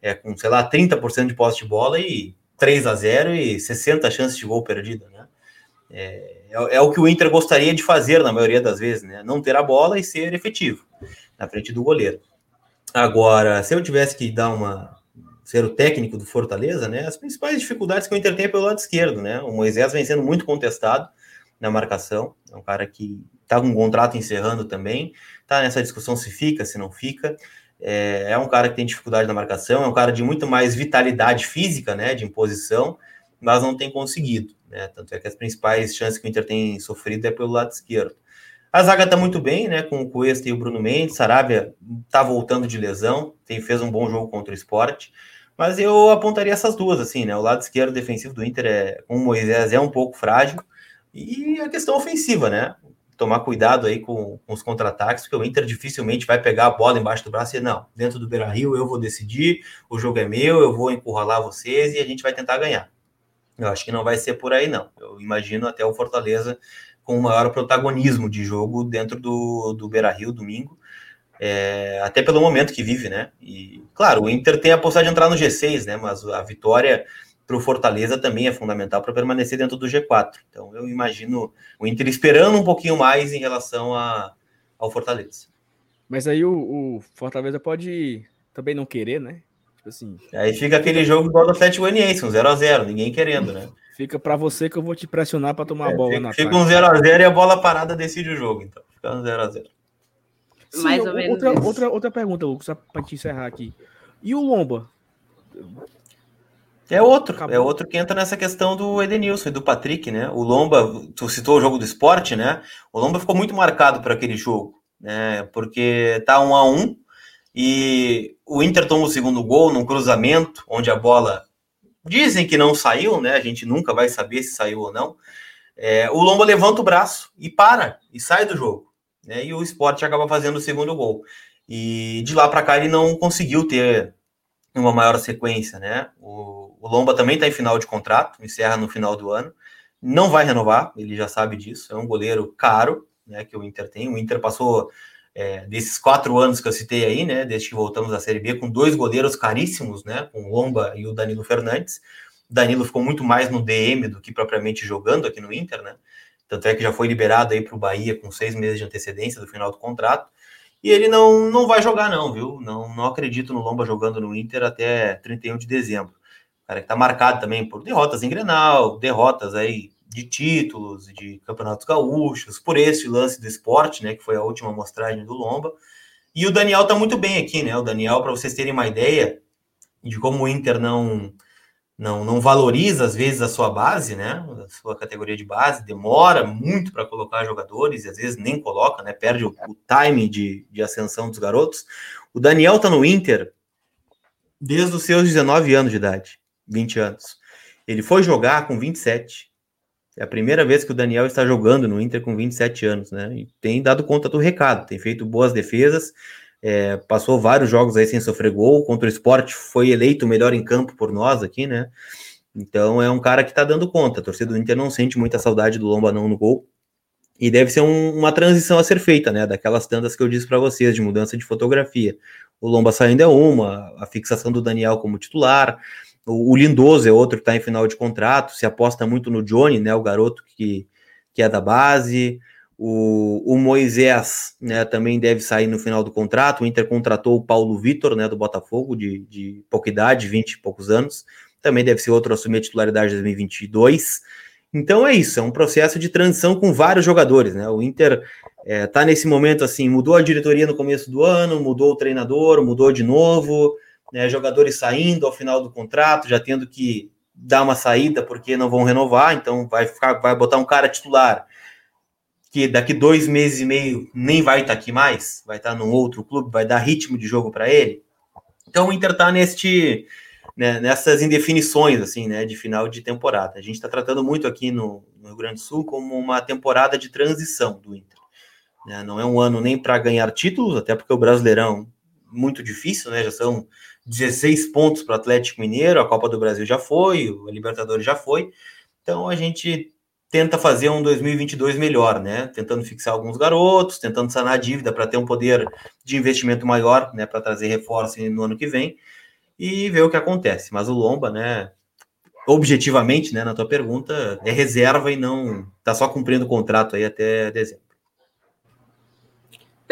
S2: é, com, sei lá, 30% de posse de bola e 3 a 0 e 60 chances de gol perdida. Né? É, é, é, o que o Inter gostaria de fazer na maioria das vezes, né? não ter a bola e ser efetivo na frente do goleiro. Agora, se eu tivesse que dar uma ser o técnico do Fortaleza, né? As principais dificuldades que o Inter tem é pelo lado esquerdo, né? O Moisés vem sendo muito contestado na marcação, é um cara que está com um contrato encerrando também, tá nessa discussão se fica, se não fica. É, é, um cara que tem dificuldade na marcação, é um cara de muito mais vitalidade física, né? De imposição, mas não tem conseguido, né? Tanto é que as principais chances que o Inter tem sofrido é pelo lado esquerdo. A zaga tá muito bem, né? Com o Cuesta e o Bruno Mendes. Sarabia tá voltando de lesão, tem, fez um bom jogo contra o esporte. Mas eu apontaria essas duas, assim, né? O lado esquerdo defensivo do Inter é, com o Moisés é um pouco frágil. E a questão ofensiva, né? tomar cuidado aí com, com os contra-ataques, porque o Inter dificilmente vai pegar a bola embaixo do braço e não, dentro do Beira-Rio eu vou decidir, o jogo é meu, eu vou encurralar vocês e a gente vai tentar ganhar. Eu acho que não vai ser por aí, não. Eu imagino até o Fortaleza com o maior protagonismo de jogo dentro do, do Beira-Rio domingo, é, até pelo momento que vive, né? E, claro, o Inter tem a possibilidade de entrar no G6, né? Mas a vitória para o Fortaleza também é fundamental para permanecer dentro do G4. Então eu imagino o Inter esperando um pouquinho mais em relação a, ao Fortaleza.
S3: Mas aí o, o, Fortaleza pode também não querer, né?
S2: Tipo assim. Aí fica aquele jogo igual do Atlético Goianiense, um 0x0, ninguém querendo, né?
S3: Fica para você que eu vou te pressionar para tomar
S2: é,
S3: a bola
S2: fica,
S3: na
S2: Fica um 0x0 e a bola parada decide o jogo, então. Fica um 0x0.
S3: Mais ou menos. Outra, outra, outra pergunta, Lucas, só para te encerrar aqui. E o Lomba?
S2: É outro, Acabou. é outro que entra nessa questão do Edenilson e do Patrick, né? O Lomba, tu citou o jogo do esporte, né? O Lomba ficou muito marcado para aquele jogo, né? Porque tá um a um e o Inter toma o segundo gol num cruzamento onde a bola dizem que não saiu, né? A gente nunca vai saber se saiu ou não. É, o Lomba levanta o braço e para e sai do jogo, né? E o esporte acaba fazendo o segundo gol. E de lá para cá ele não conseguiu ter uma maior sequência, né? O, o Lomba também está em final de contrato, encerra no final do ano, não vai renovar, ele já sabe disso, é um goleiro caro, né? Que o Inter tem. O Inter passou é, desses quatro anos que eu citei aí, né? Desde que voltamos à Série B, com dois goleiros caríssimos, né? Com o Lomba e o Danilo Fernandes. O Danilo ficou muito mais no DM do que propriamente jogando aqui no Inter, né? Tanto é que já foi liberado aí para o Bahia com seis meses de antecedência do final do contrato. E ele não, não vai jogar, não, viu? Não, não acredito no Lomba jogando no Inter até 31 de dezembro. O cara que tá marcado também por derrotas em Grenal, derrotas aí de títulos, de campeonatos gaúchos, por esse lance do esporte, né? Que foi a última amostragem do Lomba. E o Daniel tá muito bem aqui, né? O Daniel, para vocês terem uma ideia de como o Inter não não, não valoriza às vezes a sua base, né? A sua categoria de base, demora muito para colocar jogadores e às vezes nem coloca, né? Perde o, o time de, de ascensão dos garotos. O Daniel tá no Inter desde os seus 19 anos de idade, 20 anos. Ele foi jogar com 27. É a primeira vez que o Daniel está jogando no Inter com 27 anos, né? E tem dado conta do recado, tem feito boas defesas, é, passou vários jogos aí sem sofrer gol. Contra o esporte foi eleito o melhor em campo por nós aqui, né? Então é um cara que tá dando conta. A torcida do Inter não sente muita saudade do Lomba não no gol. E deve ser um, uma transição a ser feita, né? Daquelas tantas que eu disse para vocês, de mudança de fotografia. O Lomba saindo é uma, a fixação do Daniel como titular. O, Lindoso é outro que está em final de contrato. Se aposta muito no Johnny, né? O garoto que, que é da base. O, o Moisés né, também deve sair no final do contrato. O Inter contratou o Paulo Vitor, né, do Botafogo, de, de pouca idade, 20 e poucos anos. Também deve ser outro a assumir a titularidade de 2022. Então é isso, é um processo de transição com vários jogadores. Né? O Inter está é, tá nesse momento assim, mudou a diretoria no começo do ano, mudou o treinador, mudou de novo, né, jogadores saindo ao final do contrato, já tendo que dar uma saída porque não vão renovar, então vai ficar, vai botar um cara titular que daqui dois meses e meio nem vai estar tá aqui mais, vai estar tá num outro clube, vai dar ritmo de jogo para ele. Então o Inter está neste, né, nessas indefinições assim, né, de final de temporada. A gente está tratando muito aqui no, no, Rio Grande do Sul como uma temporada de transição do Inter. Né? Não é um ano nem para ganhar títulos, até porque o Brasileirão muito difícil, né? Já são 16 pontos para o Atlético Mineiro, a Copa do Brasil já foi, o Libertadores já foi. Então a gente tenta fazer um 2022 melhor, né? Tentando fixar alguns garotos, tentando sanar a dívida para ter um poder de investimento maior, né? Para trazer reforço no ano que vem e ver o que acontece. Mas o Lomba, né? Objetivamente, né? Na tua pergunta, é reserva e não tá só cumprindo o contrato aí até dezembro.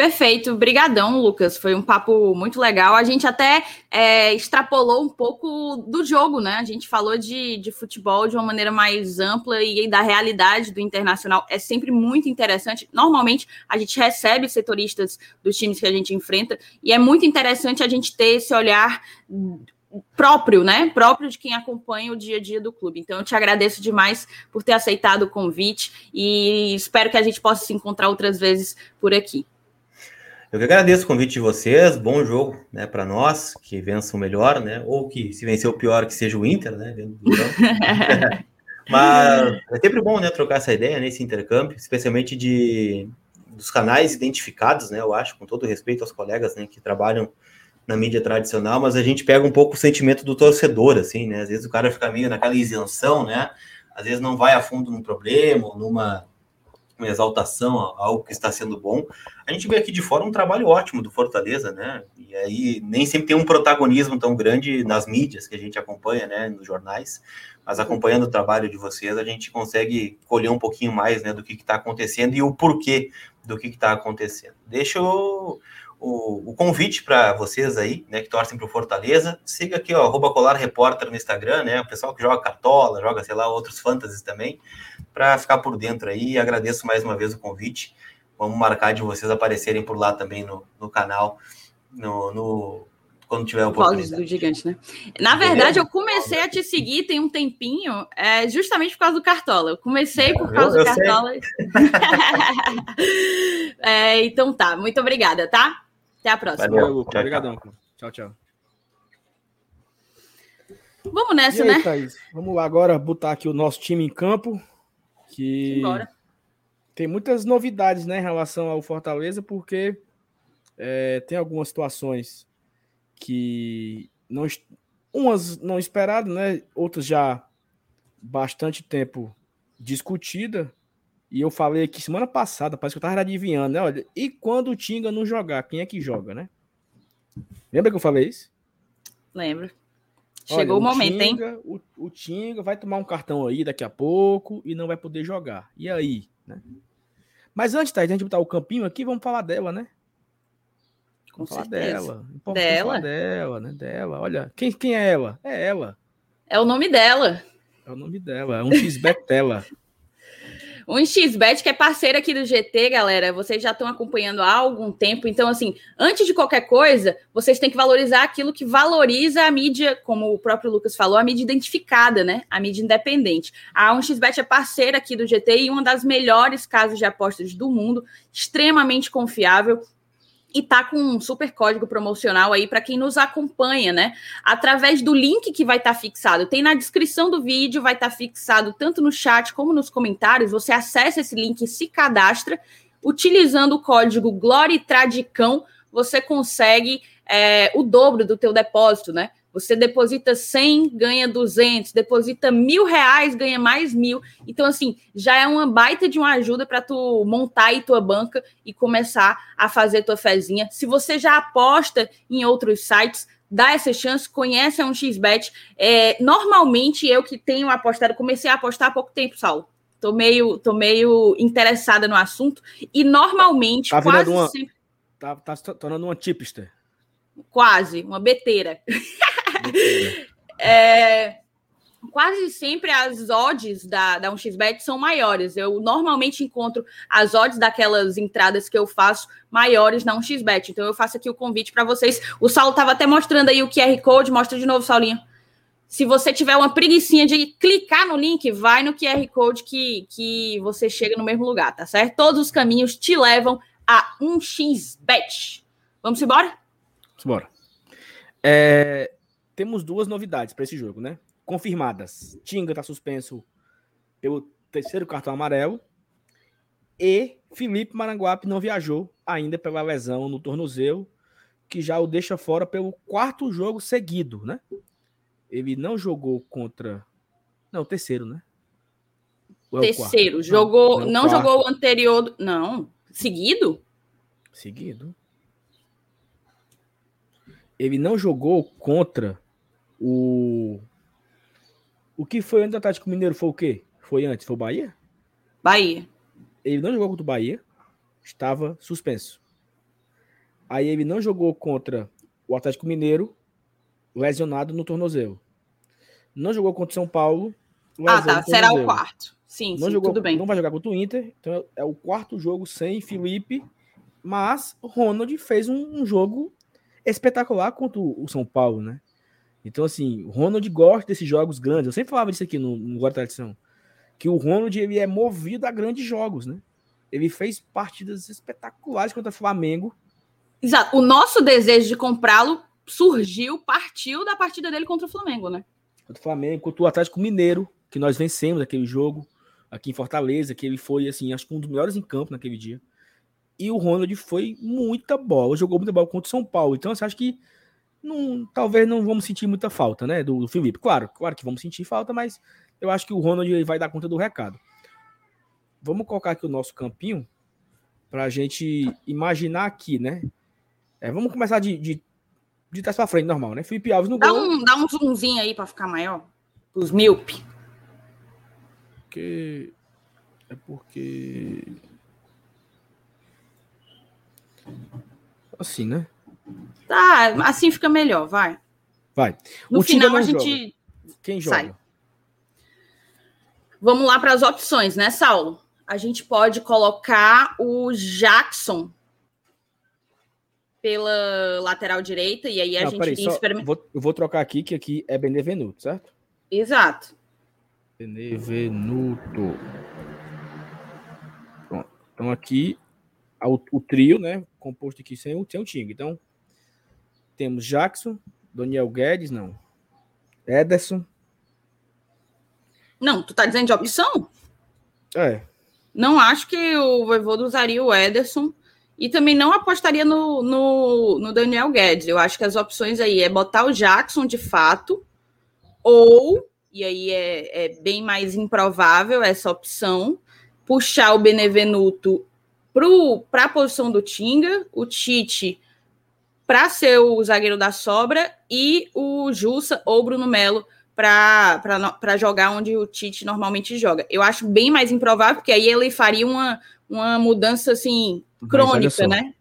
S1: Perfeito, brigadão, Lucas. Foi um papo muito legal. A gente até é, extrapolou um pouco do jogo, né? A gente falou de, de futebol de uma maneira mais ampla e da realidade do internacional. É sempre muito interessante. Normalmente a gente recebe setoristas dos times que a gente enfrenta e é muito interessante a gente ter esse olhar próprio, né? Próprio de quem acompanha o dia a dia do clube. Então, eu te agradeço demais por ter aceitado o convite e espero que a gente possa se encontrar outras vezes por aqui.
S2: Eu que agradeço o convite de vocês, bom jogo, né, para nós, que vença o melhor, né, ou que se vencer o pior, que seja o Inter, né, Mas é sempre bom, né, trocar essa ideia nesse intercâmbio, especialmente de dos canais identificados, né? Eu acho, com todo respeito aos colegas, né, que trabalham na mídia tradicional, mas a gente pega um pouco o sentimento do torcedor, assim, né? Às vezes o cara fica meio naquela isenção, né? Às vezes não vai a fundo num problema, numa uma exaltação a algo que está sendo bom. A gente vê aqui de fora um trabalho ótimo do Fortaleza, né? E aí nem sempre tem um protagonismo tão grande nas mídias que a gente acompanha, né? Nos jornais, mas acompanhando o trabalho de vocês, a gente consegue colher um pouquinho mais, né? Do que está acontecendo e o porquê do que está acontecendo. Deixa o, o convite para vocês aí, né, que torcem para o Fortaleza. Siga aqui, ó, arroba Colar Repórter no Instagram, né? O pessoal que joga cartola, joga, sei lá, outros fantasies também, para ficar por dentro aí. Agradeço mais uma vez o convite. Vamos marcar de vocês aparecerem por lá também no, no canal, no, no quando tiver oportunidade.
S1: do gigante, né? Na verdade, eu comecei a te seguir tem um tempinho, é, justamente por causa do Cartola. Eu comecei por causa eu, eu do Cartola. é, então tá, muito obrigada, tá? Até a próxima.
S3: Valeu, Luca. Obrigadão. Tchau, tchau.
S1: Vamos nessa, aí, né?
S3: Thaís? Vamos lá agora botar aqui o nosso time em campo. Que Simbora. tem muitas novidades né, em relação ao Fortaleza, porque é, tem algumas situações que não umas não esperadas, né? Outras já bastante tempo discutida. E eu falei aqui semana passada, parece que eu tava adivinhando, né? Olha, e quando o Tinga não jogar, quem é que joga, né? Lembra que eu falei isso?
S1: Lembro. Chegou Olha, o, momento, Tinga,
S3: hein? O, o Tinga vai tomar um cartão aí daqui a pouco e não vai poder jogar. E aí, né? Mas antes, tá, a gente botar o campinho aqui, vamos falar dela, né?
S1: Com vamos certeza.
S3: dela. Dela? dela, né? Dela. Olha, quem, quem é ela? É ela.
S1: É o nome dela.
S3: É o nome dela. É um X-Betela.
S1: Um XBet que é parceiro aqui do GT, galera. Vocês já estão acompanhando há algum tempo. Então, assim, antes de qualquer coisa, vocês têm que valorizar aquilo que valoriza a mídia, como o próprio Lucas falou, a mídia identificada, né? A mídia independente. A 1xBet é parceira aqui do GT e uma das melhores casas de apostas do mundo, extremamente confiável e tá com um super código promocional aí para quem nos acompanha, né? Através do link que vai estar tá fixado. Tem na descrição do vídeo, vai estar tá fixado tanto no chat como nos comentários. Você acessa esse link se cadastra. Utilizando o código GLORITRADICão, você consegue é, o dobro do teu depósito, né? Você deposita 100, ganha 200, deposita mil reais, ganha mais mil. Então, assim, já é uma baita de uma ajuda para tu montar aí tua banca e começar a fazer tua fezinha. Se você já aposta em outros sites, dá essa chance, conhece a um xbet. É, normalmente, eu que tenho apostado, comecei a apostar há pouco tempo, Saulo. Tô meio, tô meio interessada no assunto. E normalmente,
S3: tá quase uma, sempre... Tá, tá se tornando uma tipster.
S1: Quase, uma beteira. é, quase sempre as odds da, da 1xBet são maiores. Eu normalmente encontro as odds daquelas entradas que eu faço maiores na 1xBet. Então eu faço aqui o convite para vocês. O Saulo estava até mostrando aí o QR Code. Mostra de novo, Saulinho. Se você tiver uma preguiçinha de clicar no link, vai no QR Code que, que você chega no mesmo lugar, tá certo? Todos os caminhos te levam a 1xBet. Vamos embora?
S3: Vamos embora. É, temos duas novidades para esse jogo, né? Confirmadas. Tinga está suspenso pelo terceiro cartão amarelo. E Felipe Maranguape não viajou ainda pela lesão no tornozelo, que já o deixa fora pelo quarto jogo seguido, né? Ele não jogou contra. Não, terceiro, né?
S1: É terceiro. Jogou. Não, não jogou o anterior. Não. Seguido?
S3: Seguido. Ele não jogou contra o. O que foi antes do Atlético Mineiro foi o quê? Foi antes? Foi o Bahia?
S1: Bahia.
S3: Ele não jogou contra o Bahia, estava suspenso. Aí ele não jogou contra o Atlético Mineiro, lesionado no tornozelo. Não jogou contra o São Paulo.
S1: Ah, tá. Será o quarto. Sim,
S3: não
S1: sim,
S3: jogou,
S1: tudo bem.
S3: Não vai jogar contra o Inter. Então é o quarto jogo sem Felipe. Mas Ronald fez um, um jogo espetacular contra o São Paulo, né? Então, assim, o Ronald gosta desses jogos grandes. Eu sempre falava disso aqui no, no Guarda Tradição. Que o Ronald ele é movido a grandes jogos, né? Ele fez partidas espetaculares contra o Flamengo.
S1: Exato. O nosso desejo de comprá-lo surgiu, partiu da partida dele contra o Flamengo, né?
S3: Contra o Flamengo, contra o Atlético Mineiro. que nós vencemos aquele jogo aqui em Fortaleza, que ele foi, assim, acho que um dos melhores em campo naquele dia. E o Ronald foi muita bola, jogou muita bola contra o São Paulo. Então, você acha que não, talvez não vamos sentir muita falta, né, do, do Felipe. Claro, claro que vamos sentir falta, mas eu acho que o Ronald vai dar conta do recado. Vamos colocar aqui o nosso campinho para a gente imaginar aqui, né? É, vamos começar de, de, de trás para frente, normal, né? Felipe Alves no
S1: dá
S3: gol.
S1: Um, dá um zoomzinho aí para ficar maior. Os míope.
S3: Porque... É porque... Assim, né?
S1: Tá, assim fica melhor, vai.
S3: Vai.
S1: No
S3: O
S1: final a gente
S3: joga. Quem joga?
S1: sai. Vamos lá para as opções, né, Saulo? A gente pode colocar o Jackson pela lateral direita e aí a
S3: Não,
S1: gente
S3: peraí,
S1: experimentar.
S3: vou, eu vou trocar aqui, que aqui é Benevenuto, certo?
S1: Exato.
S3: Benevenuto. Pronto. Então aqui o, o trio, né? Composto aqui sem o, sem o Ting. Então temos Jackson, Daniel Guedes, não. Ederson.
S1: Não, tu tá dizendo de opção?
S3: É.
S1: Não acho que o Voivoda usaria o Ederson e também não apostaria no, no, no Daniel Guedes. Eu acho que as opções aí é botar o Jackson de fato, ou, e aí é, é bem mais improvável essa opção, puxar o Benevenuto para a posição do Tinga, o Tite para ser o zagueiro da sobra e o Jussa ou Bruno Melo para jogar onde o Tite normalmente joga. Eu acho bem mais improvável, porque aí ele faria uma, uma mudança assim crônica, né?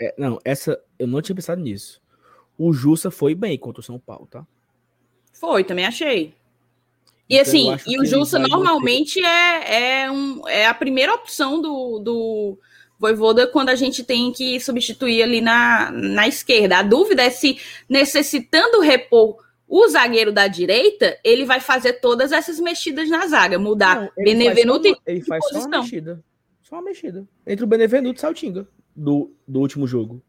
S3: É, Não, essa eu não tinha pensado nisso. O Jussa foi bem contra o São Paulo, tá?
S1: Foi, também achei. E
S3: Então,
S1: assim, e o Jussa normalmente é, é, um, é a primeira opção do, do Voivoda quando a gente tem que substituir ali na, na esquerda. A dúvida é se, necessitando repor o zagueiro da direita, ele vai fazer todas essas mexidas na zaga, mudar
S3: Não, ele
S1: Benevenuto
S3: faz só
S1: e
S3: Ele faz só uma mexida. Só uma mexida. Entre o Benevenuto e o Saltinga do, do último jogo.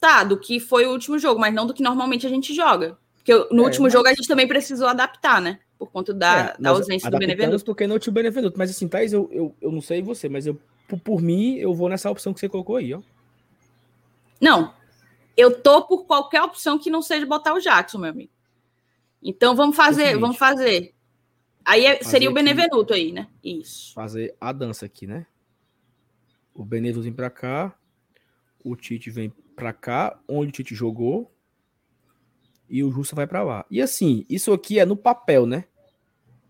S1: Tá, do que foi o último jogo, mas não do que normalmente a gente joga. Porque no
S3: É,
S1: último
S3: mas-
S1: jogo a gente também precisou adaptar, né? Por conta da,
S3: É,
S1: da ausência do Benevenuto.
S3: porque não tinha o Benevenuto. Mas assim, Thaís, eu, eu, eu não sei você, mas eu, por, por mim, eu vou nessa opção que você colocou aí, ó.
S1: Não, eu tô por qualquer opção que não seja botar o Jackson, meu amigo. Então vamos fazer, vamos fazer. Aí é-
S3: Fazer
S1: seria o
S3: aqui.
S1: Benevenuto aí, né? Isso.
S3: Fazer a dança aqui, né? O Benevenuto vem pra cá. O Tite vem pra cá, onde o Tite jogou. E o Jussa vai pra lá. E assim, isso aqui é no papel, né?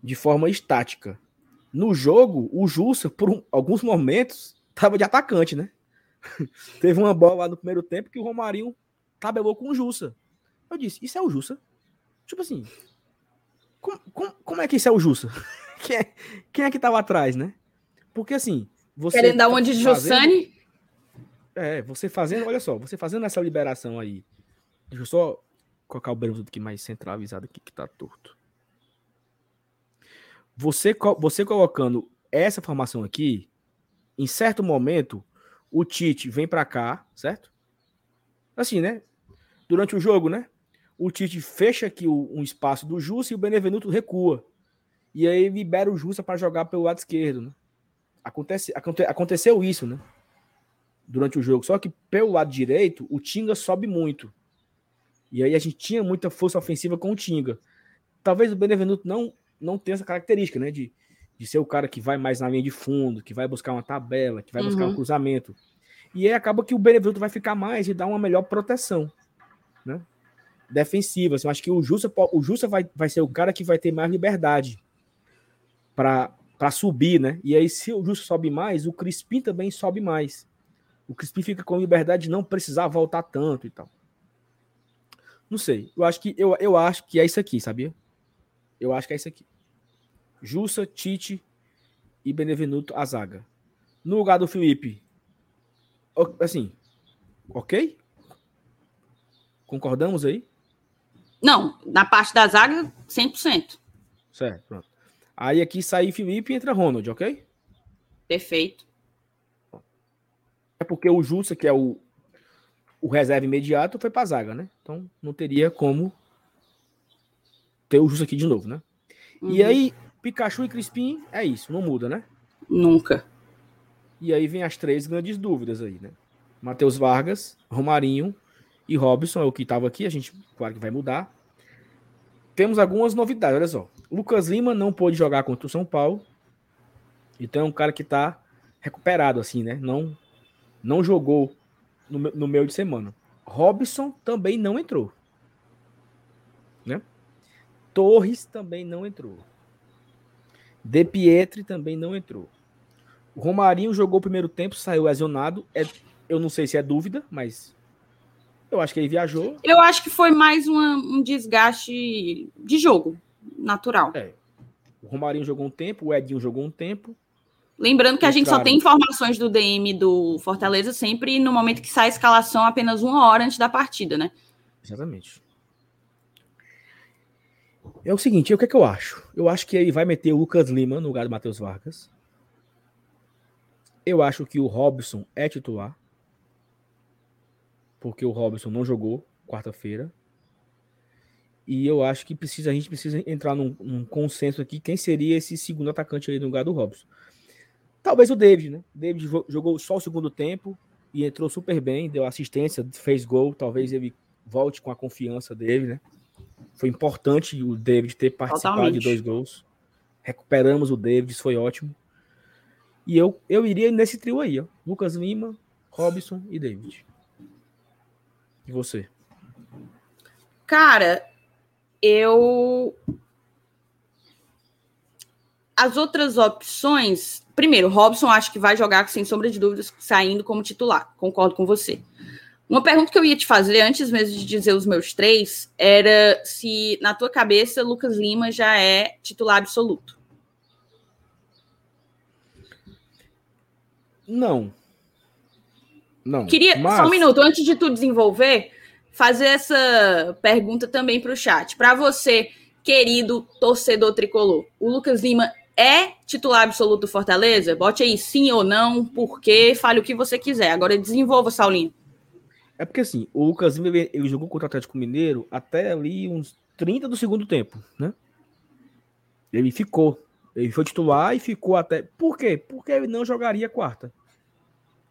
S3: De forma estática. No jogo, o Jussa, por um- alguns momentos, tava de atacante, né? Teve uma bola lá no primeiro tempo que o Romarinho tabelou com o Jussa. Eu disse, isso é o Jussa? Tipo assim, como, como, como é que isso é o Jussa? Quem é, quem é que tava atrás, né? Porque assim, você.
S1: Querendo dar onde de Jussani?
S3: É, você fazendo, olha só, você fazendo essa liberação aí. Deixa eu só colocar o Benevenuto aqui mais centralizado aqui, que tá torto. Você, você colocando essa formação aqui, em certo momento, o Tite vem pra cá, certo? Assim, né? Durante o jogo, né? O Tite fecha aqui o- um espaço do Jussa e o Benevenuto recua. E aí libera o Jussa para jogar pelo lado esquerdo, né? Acontece, aconte- aconteceu isso, né? Durante o jogo. Só que pelo lado direito, o Tinga sobe muito. E aí a gente tinha muita força ofensiva com o Tinga. Talvez o Benevenuto não, não tenha essa característica, né? De, de ser o cara que vai mais na linha de fundo, que vai buscar uma tabela, que vai buscar
S1: Uhum.
S3: um cruzamento. E aí acaba que o Benevenuto vai ficar mais e dar uma melhor proteção, né? Defensiva. Assim, eu acho que o Justa, o Justa vai, vai ser o cara que vai ter mais liberdade para subir, né? E aí, se o Justa sobe mais, o Crispim também sobe mais. O Crispim fica com liberdade de não precisar voltar tanto e tal. Não sei. Eu acho que eu, eu acho que é isso aqui, sabia? Eu acho que é isso aqui. Jussa, Tite e Benevenuto a zaga. No lugar do Felipe, assim, ok? Concordamos aí?
S1: Não, na parte da zaga, 100%.
S3: Certo, pronto. Aí aqui sai Felipe e entra Ronald, ok?
S1: Perfeito.
S3: É porque o Jussa, que é o, o reserva imediato, foi pra zaga, né? Então não teria como ter o Jussa aqui de novo, né? Uhum. E aí, Pikachu e Crispim, é isso, não muda, né?
S1: Nunca.
S3: E aí vem as três grandes dúvidas aí, né? Matheus Vargas, Romarinho e Robson, é o que estava aqui, a gente, claro que vai mudar. Temos algumas novidades, olha só. Lucas Lima não pôde jogar contra o São Paulo. Então é um cara que está recuperado, assim, né? Não, não jogou no, no meio de semana. Robson também não entrou. Né? Torres também não entrou. De Pietri também não entrou. O Romarinho jogou o primeiro tempo, saiu lesionado. É, eu não sei se é dúvida, mas eu acho que ele viajou.
S1: Eu acho que foi mais uma, um desgaste de jogo natural. É.
S3: O Romarinho jogou um tempo, o Edinho jogou um tempo.
S1: Lembrando que a gente só tem informações do DM do Fortaleza sempre no momento que sai a escalação, apenas uma hora antes da partida, né?
S3: Exatamente. É o seguinte, o que é que eu acho? Eu acho que ele vai meter o Lucas Lima no lugar do Matheus Vargas. Eu acho que o Robson é titular. Porque o Robson não jogou quarta-feira. E eu acho que precisa, a gente precisa entrar num, num, consenso aqui. Quem seria esse segundo atacante aí no lugar do Robson? Talvez o David, né? O David jogou só o segundo tempo e entrou super bem, deu assistência, fez gol. Talvez ele volte com a confiança dele, né? Foi importante o David ter participado Totalmente. de dois gols. Recuperamos o David, foi ótimo. E eu, eu iria nesse trio aí, ó. Lucas Lima, Robson e David. E você?
S1: Cara, eu. As outras opções. Primeiro, Robson acho que vai jogar, sem sombra de dúvidas, saindo como titular. Concordo com você. Uma pergunta que eu ia te fazer antes mesmo de dizer os meus três era se, na tua cabeça, Lucas Lima já é titular absoluto.
S3: Não. Não.
S1: Queria, mas... só um minuto, antes de tu desenvolver, fazer essa pergunta também para o chat. Para você, querido torcedor tricolor, o Lucas Lima é titular absoluto do Fortaleza? Bote aí sim ou não, por quê, fale o que você quiser. Agora desenvolva, Saulinho.
S3: É porque assim, o Lucas Lima ele jogou contra o Atlético Mineiro até ali uns 30 do segundo tempo, né? Ele ficou. Ele foi titular e ficou até. Por quê? Porque ele não jogaria quarta.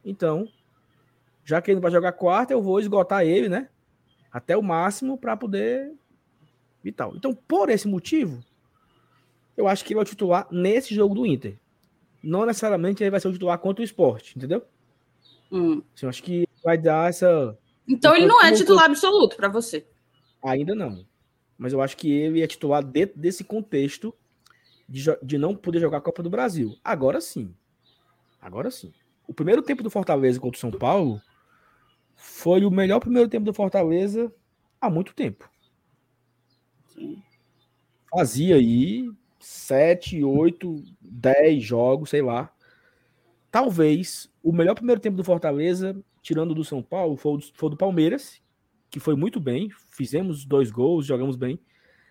S3: Então, já que ele não vai jogar quarta, eu vou esgotar ele, né? Até o máximo para poder e tal. Então, por esse motivo, eu acho que ele vai titular nesse jogo do Inter. Não necessariamente ele vai ser o titular contra o esporte, entendeu?
S1: Hum.
S3: Assim, eu acho que vai dar essa.
S1: Então ele não é titular absoluto para você.
S3: Ainda não. Mas eu acho que ele é titular dentro desse contexto de, de não poder jogar a Copa do Brasil. Agora sim. Agora sim. O primeiro tempo do Fortaleza contra o São Paulo foi o melhor primeiro tempo do Fortaleza há muito tempo. Sim. Fazia aí sete, oito, dez jogos, sei lá. Talvez o melhor primeiro tempo do Fortaleza, tirando do São Paulo, foi foi do Palmeiras, que foi muito bem. Fizemos dois gols, jogamos bem.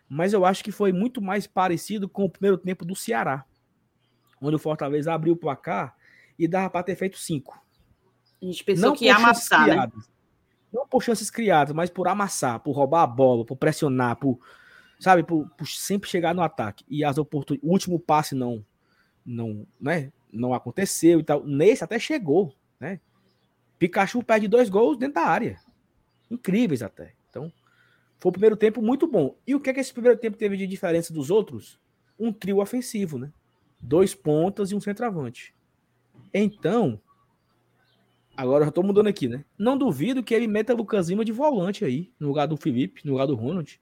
S3: Mas eu acho que foi muito mais parecido com o primeiro tempo do Ceará, onde o Fortaleza abriu o placar e dava para ter feito cinco.
S1: A gente pensou não que ia amassar, né? criadas, né?
S3: Não por chances criadas, mas por amassar, por roubar a bola, por pressionar, por, sabe, por, por sempre chegar no ataque. E as oportunidades, o último passe não, não, né, não aconteceu e tal. Nesse até chegou, né? Pikachu perde dois gols dentro da área. Incríveis até. Então, foi o primeiro tempo muito bom. E o que é que esse primeiro tempo teve de diferença dos outros? Um trio ofensivo, né? Dois pontas e um centroavante. Então, agora eu já tô mudando aqui, né? Não duvido que ele meta Lucas Lima de volante aí, no lugar do Felipe, no lugar do Ronald.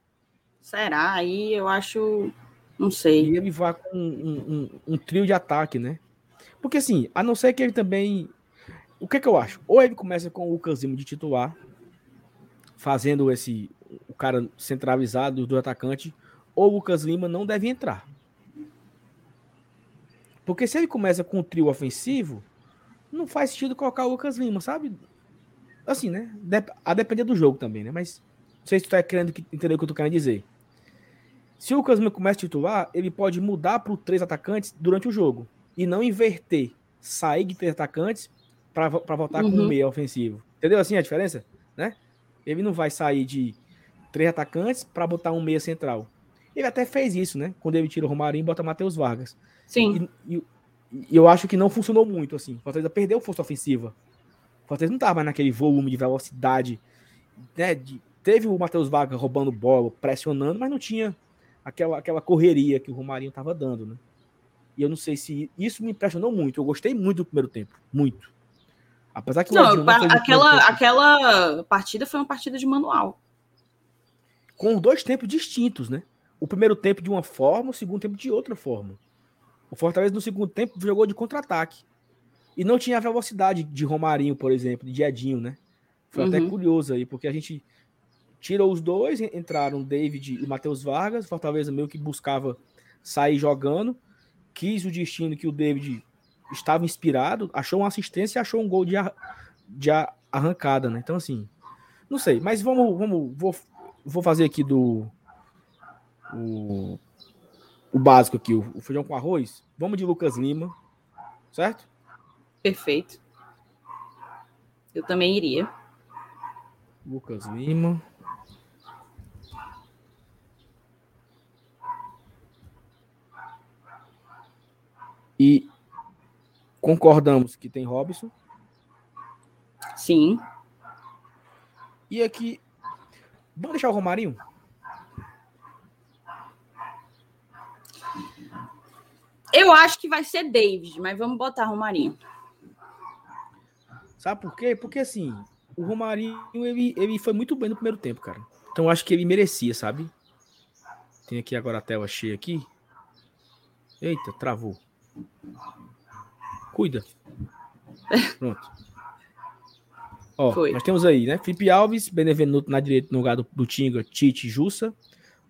S1: Será? Aí eu acho. Não sei.
S3: E ele vá com um, um, um, trio de ataque, né? Porque assim, a não ser que ele também. O que é que eu acho? Ou ele começa com o Lima de titular, fazendo esse. O cara centralizado do atacante, ou o Lucas Lima não deve entrar. Porque se ele começa com o trio ofensivo, não faz sentido colocar o Lucas Lima, sabe? Assim, né? A depender do jogo também, né? Mas não sei se tu tá querendo entender o que eu tô querendo dizer. Se o Lucas Lima começa a titular, ele pode mudar para três atacantes durante o jogo e não inverter, sair de três atacantes para voltar uhum. com um meia ofensivo. Entendeu assim a diferença? Né? Ele não vai sair de três atacantes para botar um meia central. Ele até fez isso, né? Quando ele tira o Romarinho e bota Matheus Vargas.
S1: Sim.
S3: E, e, e, eu acho que não funcionou muito, assim. O Fortaleza perdeu força ofensiva. O Fortaleza não tava mais naquele volume de velocidade, né? De, teve o Matheus Vargas roubando bola, pressionando, mas não tinha aquela, aquela correria que o Romarinho tava dando, né? E eu não sei se isso me impressionou muito. Eu gostei muito do primeiro tempo. Muito.
S1: Apesar que não, não aquela, aquela partida foi uma partida de manual.
S3: Com dois tempos distintos, né? O primeiro tempo de uma forma, o segundo tempo de outra forma. O Fortaleza no segundo tempo jogou de contra-ataque. E não tinha a velocidade de Romarinho, por exemplo, de Edinho, né? Foi uhum. até curioso aí, porque a gente tirou os dois, entraram David e Matheus Vargas. Fortaleza meio que buscava sair jogando. Quis o destino que o David estava inspirado, achou uma assistência e achou um gol de, de arrancada, né? Então, assim, não sei, mas vamos, vamos, vou, vou fazer aqui do o, o básico aqui, o, o feijão com arroz. Vamos de Lucas Lima, certo?
S1: Perfeito. Eu também iria.
S3: Lucas Lima. E Concordamos que tem Robson.
S1: Sim.
S3: E aqui. Vamos deixar o Romarinho?
S1: Eu acho que vai ser David, mas vamos botar Romarinho.
S3: Sabe por quê? Porque assim, o Romarinho ele, ele foi muito bem no primeiro tempo, cara. Então acho que ele merecia, sabe? Tem aqui agora a tela cheia aqui. Eita, travou. Cuida. Pronto. Ó, Foi. nós temos aí, né? Felipe Alves, Benevenuto na direita no lugar do, do Tinga, Tite Jussa,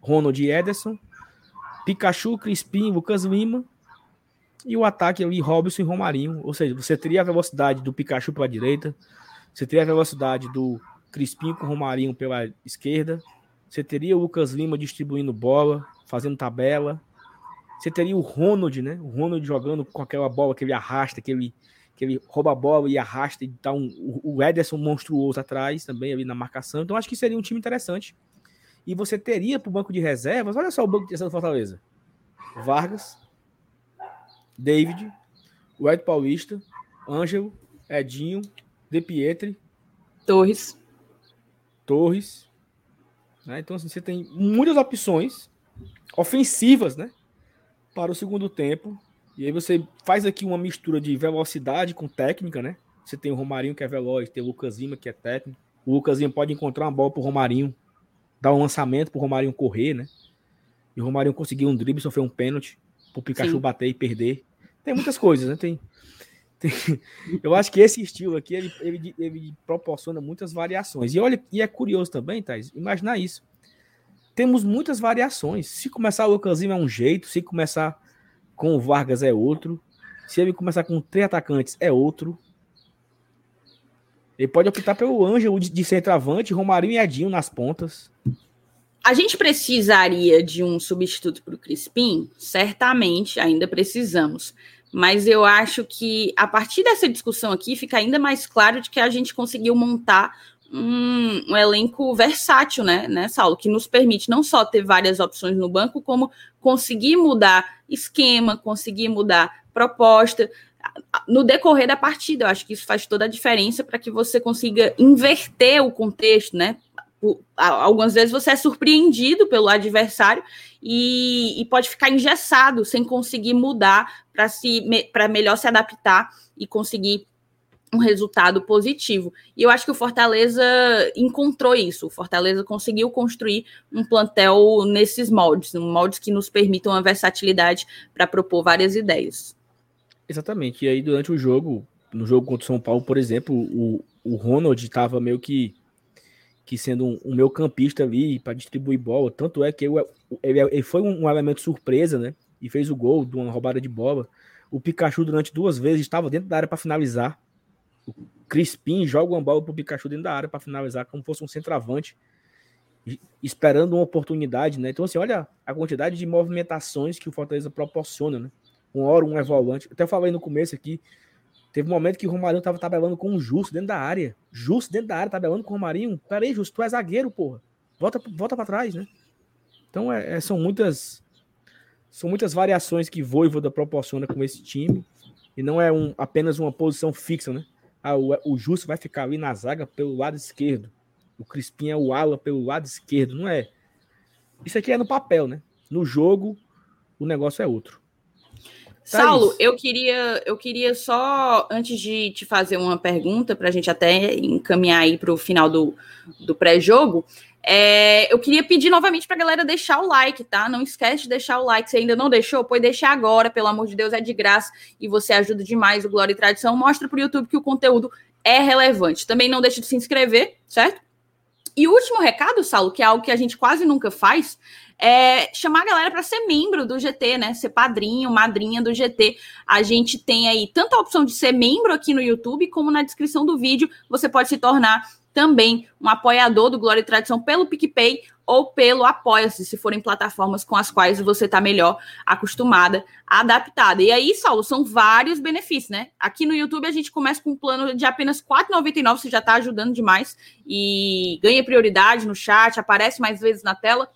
S3: Ronald Ederson, Pikachu, Crispim, Lucas Lima. E o ataque ali, Robson e Romarinho. Ou seja, você teria a velocidade do Pikachu pela direita, você teria a velocidade do Crispim com Romarinho pela esquerda, você teria o Lucas Lima distribuindo bola, fazendo tabela, você teria o Ronald, né? O Ronald jogando com aquela bola que ele arrasta, que ele, que ele rouba a bola e arrasta e dá um, o Ederson monstruoso atrás também ali na marcação. Então acho que seria um time interessante. E você teria para o banco de reservas, olha só o banco de reservas do Fortaleza. Vargas, David, o Ed Paulista, Ângelo, Edinho, De Pietri,
S1: Torres.
S3: Torres. Né? Então, assim, você tem muitas opções ofensivas, né? Para o segundo tempo. E aí você faz aqui uma mistura de velocidade com técnica, né? Você tem o Romarinho que é veloz, tem o Lucas Lima que é técnico. O Lucas Lima pode encontrar uma bola pro Romarinho, dar um lançamento pro Romarinho correr, né? E o Romarinho conseguir um drible, sofrer um pênalti, pro Pikachu Sim. bater e perder. Tem muitas coisas, né? Tem, tem... Eu acho que esse estilo aqui, ele, ele, ele, proporciona muitas variações. E olha, e é curioso também, Thais, imaginar isso temos muitas variações. Se começar o Lucasino é um jeito, se começar com o Vargas é outro, se ele começar com três atacantes é outro. Ele pode optar pelo Ângelo de centroavante, Romarinho e Edinho nas pontas.
S1: A gente precisaria de um substituto para o Crispim? Certamente, ainda precisamos. Mas eu acho que a partir dessa discussão aqui fica ainda mais claro de que a gente conseguiu montar um, um, elenco versátil, né, né, Saulo, que nos permite não só ter várias opções no banco, como conseguir mudar esquema, conseguir mudar proposta no decorrer da partida. Eu acho que isso faz toda a diferença para que você consiga inverter o contexto, né? Algumas vezes você é surpreendido pelo adversário e, e pode ficar engessado sem conseguir mudar para para melhor se adaptar e conseguir um resultado positivo. E eu acho que o Fortaleza encontrou isso. O Fortaleza conseguiu construir um plantel nesses moldes, um moldes que nos permitam a versatilidade para propor várias ideias.
S3: Exatamente. E aí, durante o jogo, no jogo contra o São Paulo, por exemplo, o, o Ronald estava meio que, que sendo um, um meio campista ali para distribuir bola. Tanto é que ele, ele, ele foi um elemento surpresa, né? E fez o gol de uma roubada de bola. O Pikachu, durante duas vezes, estava dentro da área para finalizar o Crispim joga uma bola pro Pikachu dentro da área para finalizar, como fosse um centroavante, esperando uma oportunidade, né? Então, assim, olha a quantidade de movimentações que o Fortaleza proporciona, né? Uma hora um é volante. Até falei no começo aqui, teve um momento que o Romarinho tava tabelando com o Justo dentro da área. Justo dentro da área, tabelando com o Romarinho. Peraí, Justo, tu é zagueiro, porra. Volta, volta para trás, né? Então é, é, são muitas são muitas variações que Voivoda proporciona com esse time e não é um, apenas uma posição fixa, né? Ah, o, o Justo vai ficar ali na zaga pelo lado esquerdo. O Crispim é o ala pelo lado esquerdo, não é? Isso aqui é no papel, né? No jogo, o negócio é outro.
S1: Saulo, eu queria, eu queria só, antes de te fazer uma pergunta, para a gente até encaminhar aí para o final do, do pré-jogo, é, eu queria pedir novamente para a galera deixar o like, tá? Não esquece de deixar o like. Se ainda não deixou, pode deixar agora, pelo amor de Deus, é de graça e você ajuda demais o Glória e Tradição. Mostra para o YouTube que o conteúdo é relevante. Também não deixe de se inscrever, certo? E o último recado, Saulo, que é algo que a gente quase nunca faz, é chamar a galera para ser membro do GT, né? Ser padrinho, madrinha do GT. A gente tem aí tanto a opção de ser membro aqui no YouTube, como na descrição do vídeo você pode se tornar também um apoiador do Glória e Tradição pelo PicPay ou pelo Apoia-se, se forem plataformas com as quais você está melhor acostumada, adaptada. E aí, Saulo, são vários benefícios, né? Aqui no YouTube a gente começa com um plano de apenas R$ 4,99, você já está ajudando demais e ganha prioridade no chat, aparece mais vezes na tela.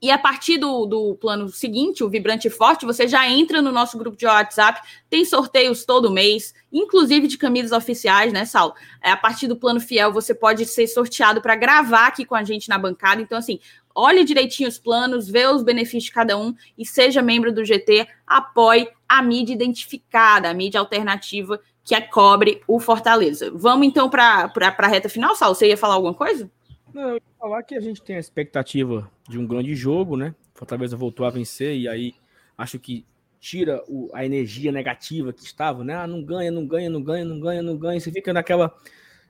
S1: E a partir do, do plano seguinte, o Vibrante Forte, você já entra no nosso grupo de WhatsApp, tem sorteios todo mês, inclusive de camisas oficiais, né, Sal? É, a partir do plano Fiel, você pode ser sorteado para gravar aqui com a gente na bancada. Então, assim, olhe direitinho os planos, vê os benefícios de cada um e seja membro do GT, apoie a mídia identificada, a mídia alternativa que é cobre o Fortaleza. Vamos então para a reta final, Sal? Você ia falar alguma coisa?
S3: Não, eu falar que a gente tem a expectativa de um grande jogo, né? Fortaleza voltou a vencer e aí acho que tira o, a energia negativa que estava, né? Ah, não ganha, não ganha, não ganha, não ganha, não ganha. Você fica naquela.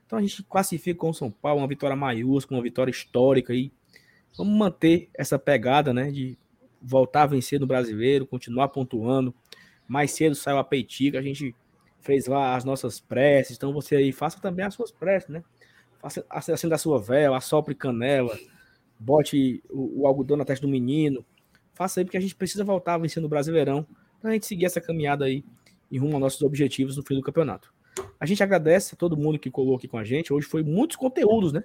S3: Então a gente classifica com o São Paulo uma vitória maiúscula, uma vitória histórica aí. Vamos manter essa pegada, né? De voltar a vencer no brasileiro, continuar pontuando. Mais cedo saiu a Peitica, a gente fez lá as nossas preces. Então você aí faça também as suas preces, né? Acenda a sua vela, assopre canela, bote o, o, algodão na testa do menino. Faça aí, porque a gente precisa voltar a vencer no Brasileirão para a gente seguir essa caminhada aí em rumo aos nossos objetivos no fim do campeonato. A gente agradece a todo mundo que colou aqui com a gente. Hoje foi muitos conteúdos, né?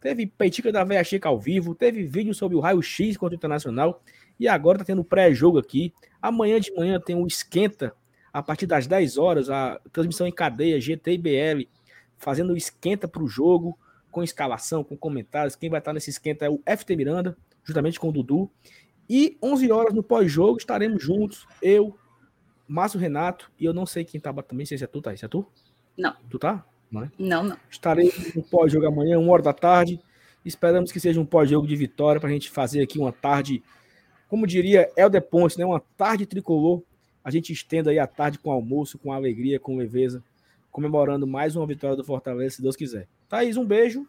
S3: Teve Peitica da Veia Chica ao vivo, teve vídeo sobre o raio-x contra o Internacional e agora tá tendo pré-jogo aqui. Amanhã de manhã tem um esquenta a partir das 10 horas, a transmissão em cadeia GT e BL fazendo o esquenta para o jogo, com escalação, com comentários. Quem vai estar nesse esquenta é o FT Miranda, juntamente com o Dudu. E 11 horas no pós-jogo estaremos juntos, eu, Márcio Renato, e eu não sei quem tá também, sei se é tu, tá? Se é tu?
S1: Não.
S3: Tu tá?
S1: Não, é? não, não.
S3: Estaremos no pós-jogo amanhã, uma hora da tarde. Esperamos que seja um pós-jogo de vitória para a gente fazer aqui uma tarde, como diria Helder Ponce, né? Uma tarde tricolor. A gente estenda aí a tarde com almoço, com alegria, com leveza comemorando mais uma vitória do Fortaleza, se Deus quiser. Thaís, um beijo.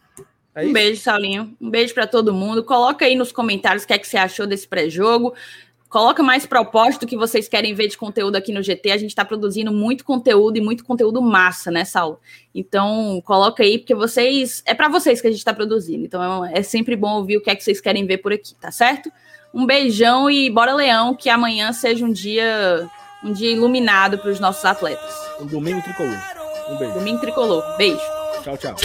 S1: É um beijo, Saulinho. Um beijo para todo mundo. Coloca aí nos comentários o que é que você achou desse pré-jogo. Coloca mais propósito que vocês querem ver de conteúdo aqui no GT. A gente está produzindo muito conteúdo e muito conteúdo massa, né, Saulo? Então, coloca aí, porque vocês. É para vocês que a gente está produzindo. Então, é sempre bom ouvir o que é que vocês querem ver por aqui, tá certo? Um beijão e bora, Leão, que amanhã seja um dia um dia iluminado para os nossos atletas.
S3: Um domingo tricolor. Um beijo.
S1: Domingo tricolor. Beijo.
S3: Tchau, tchau.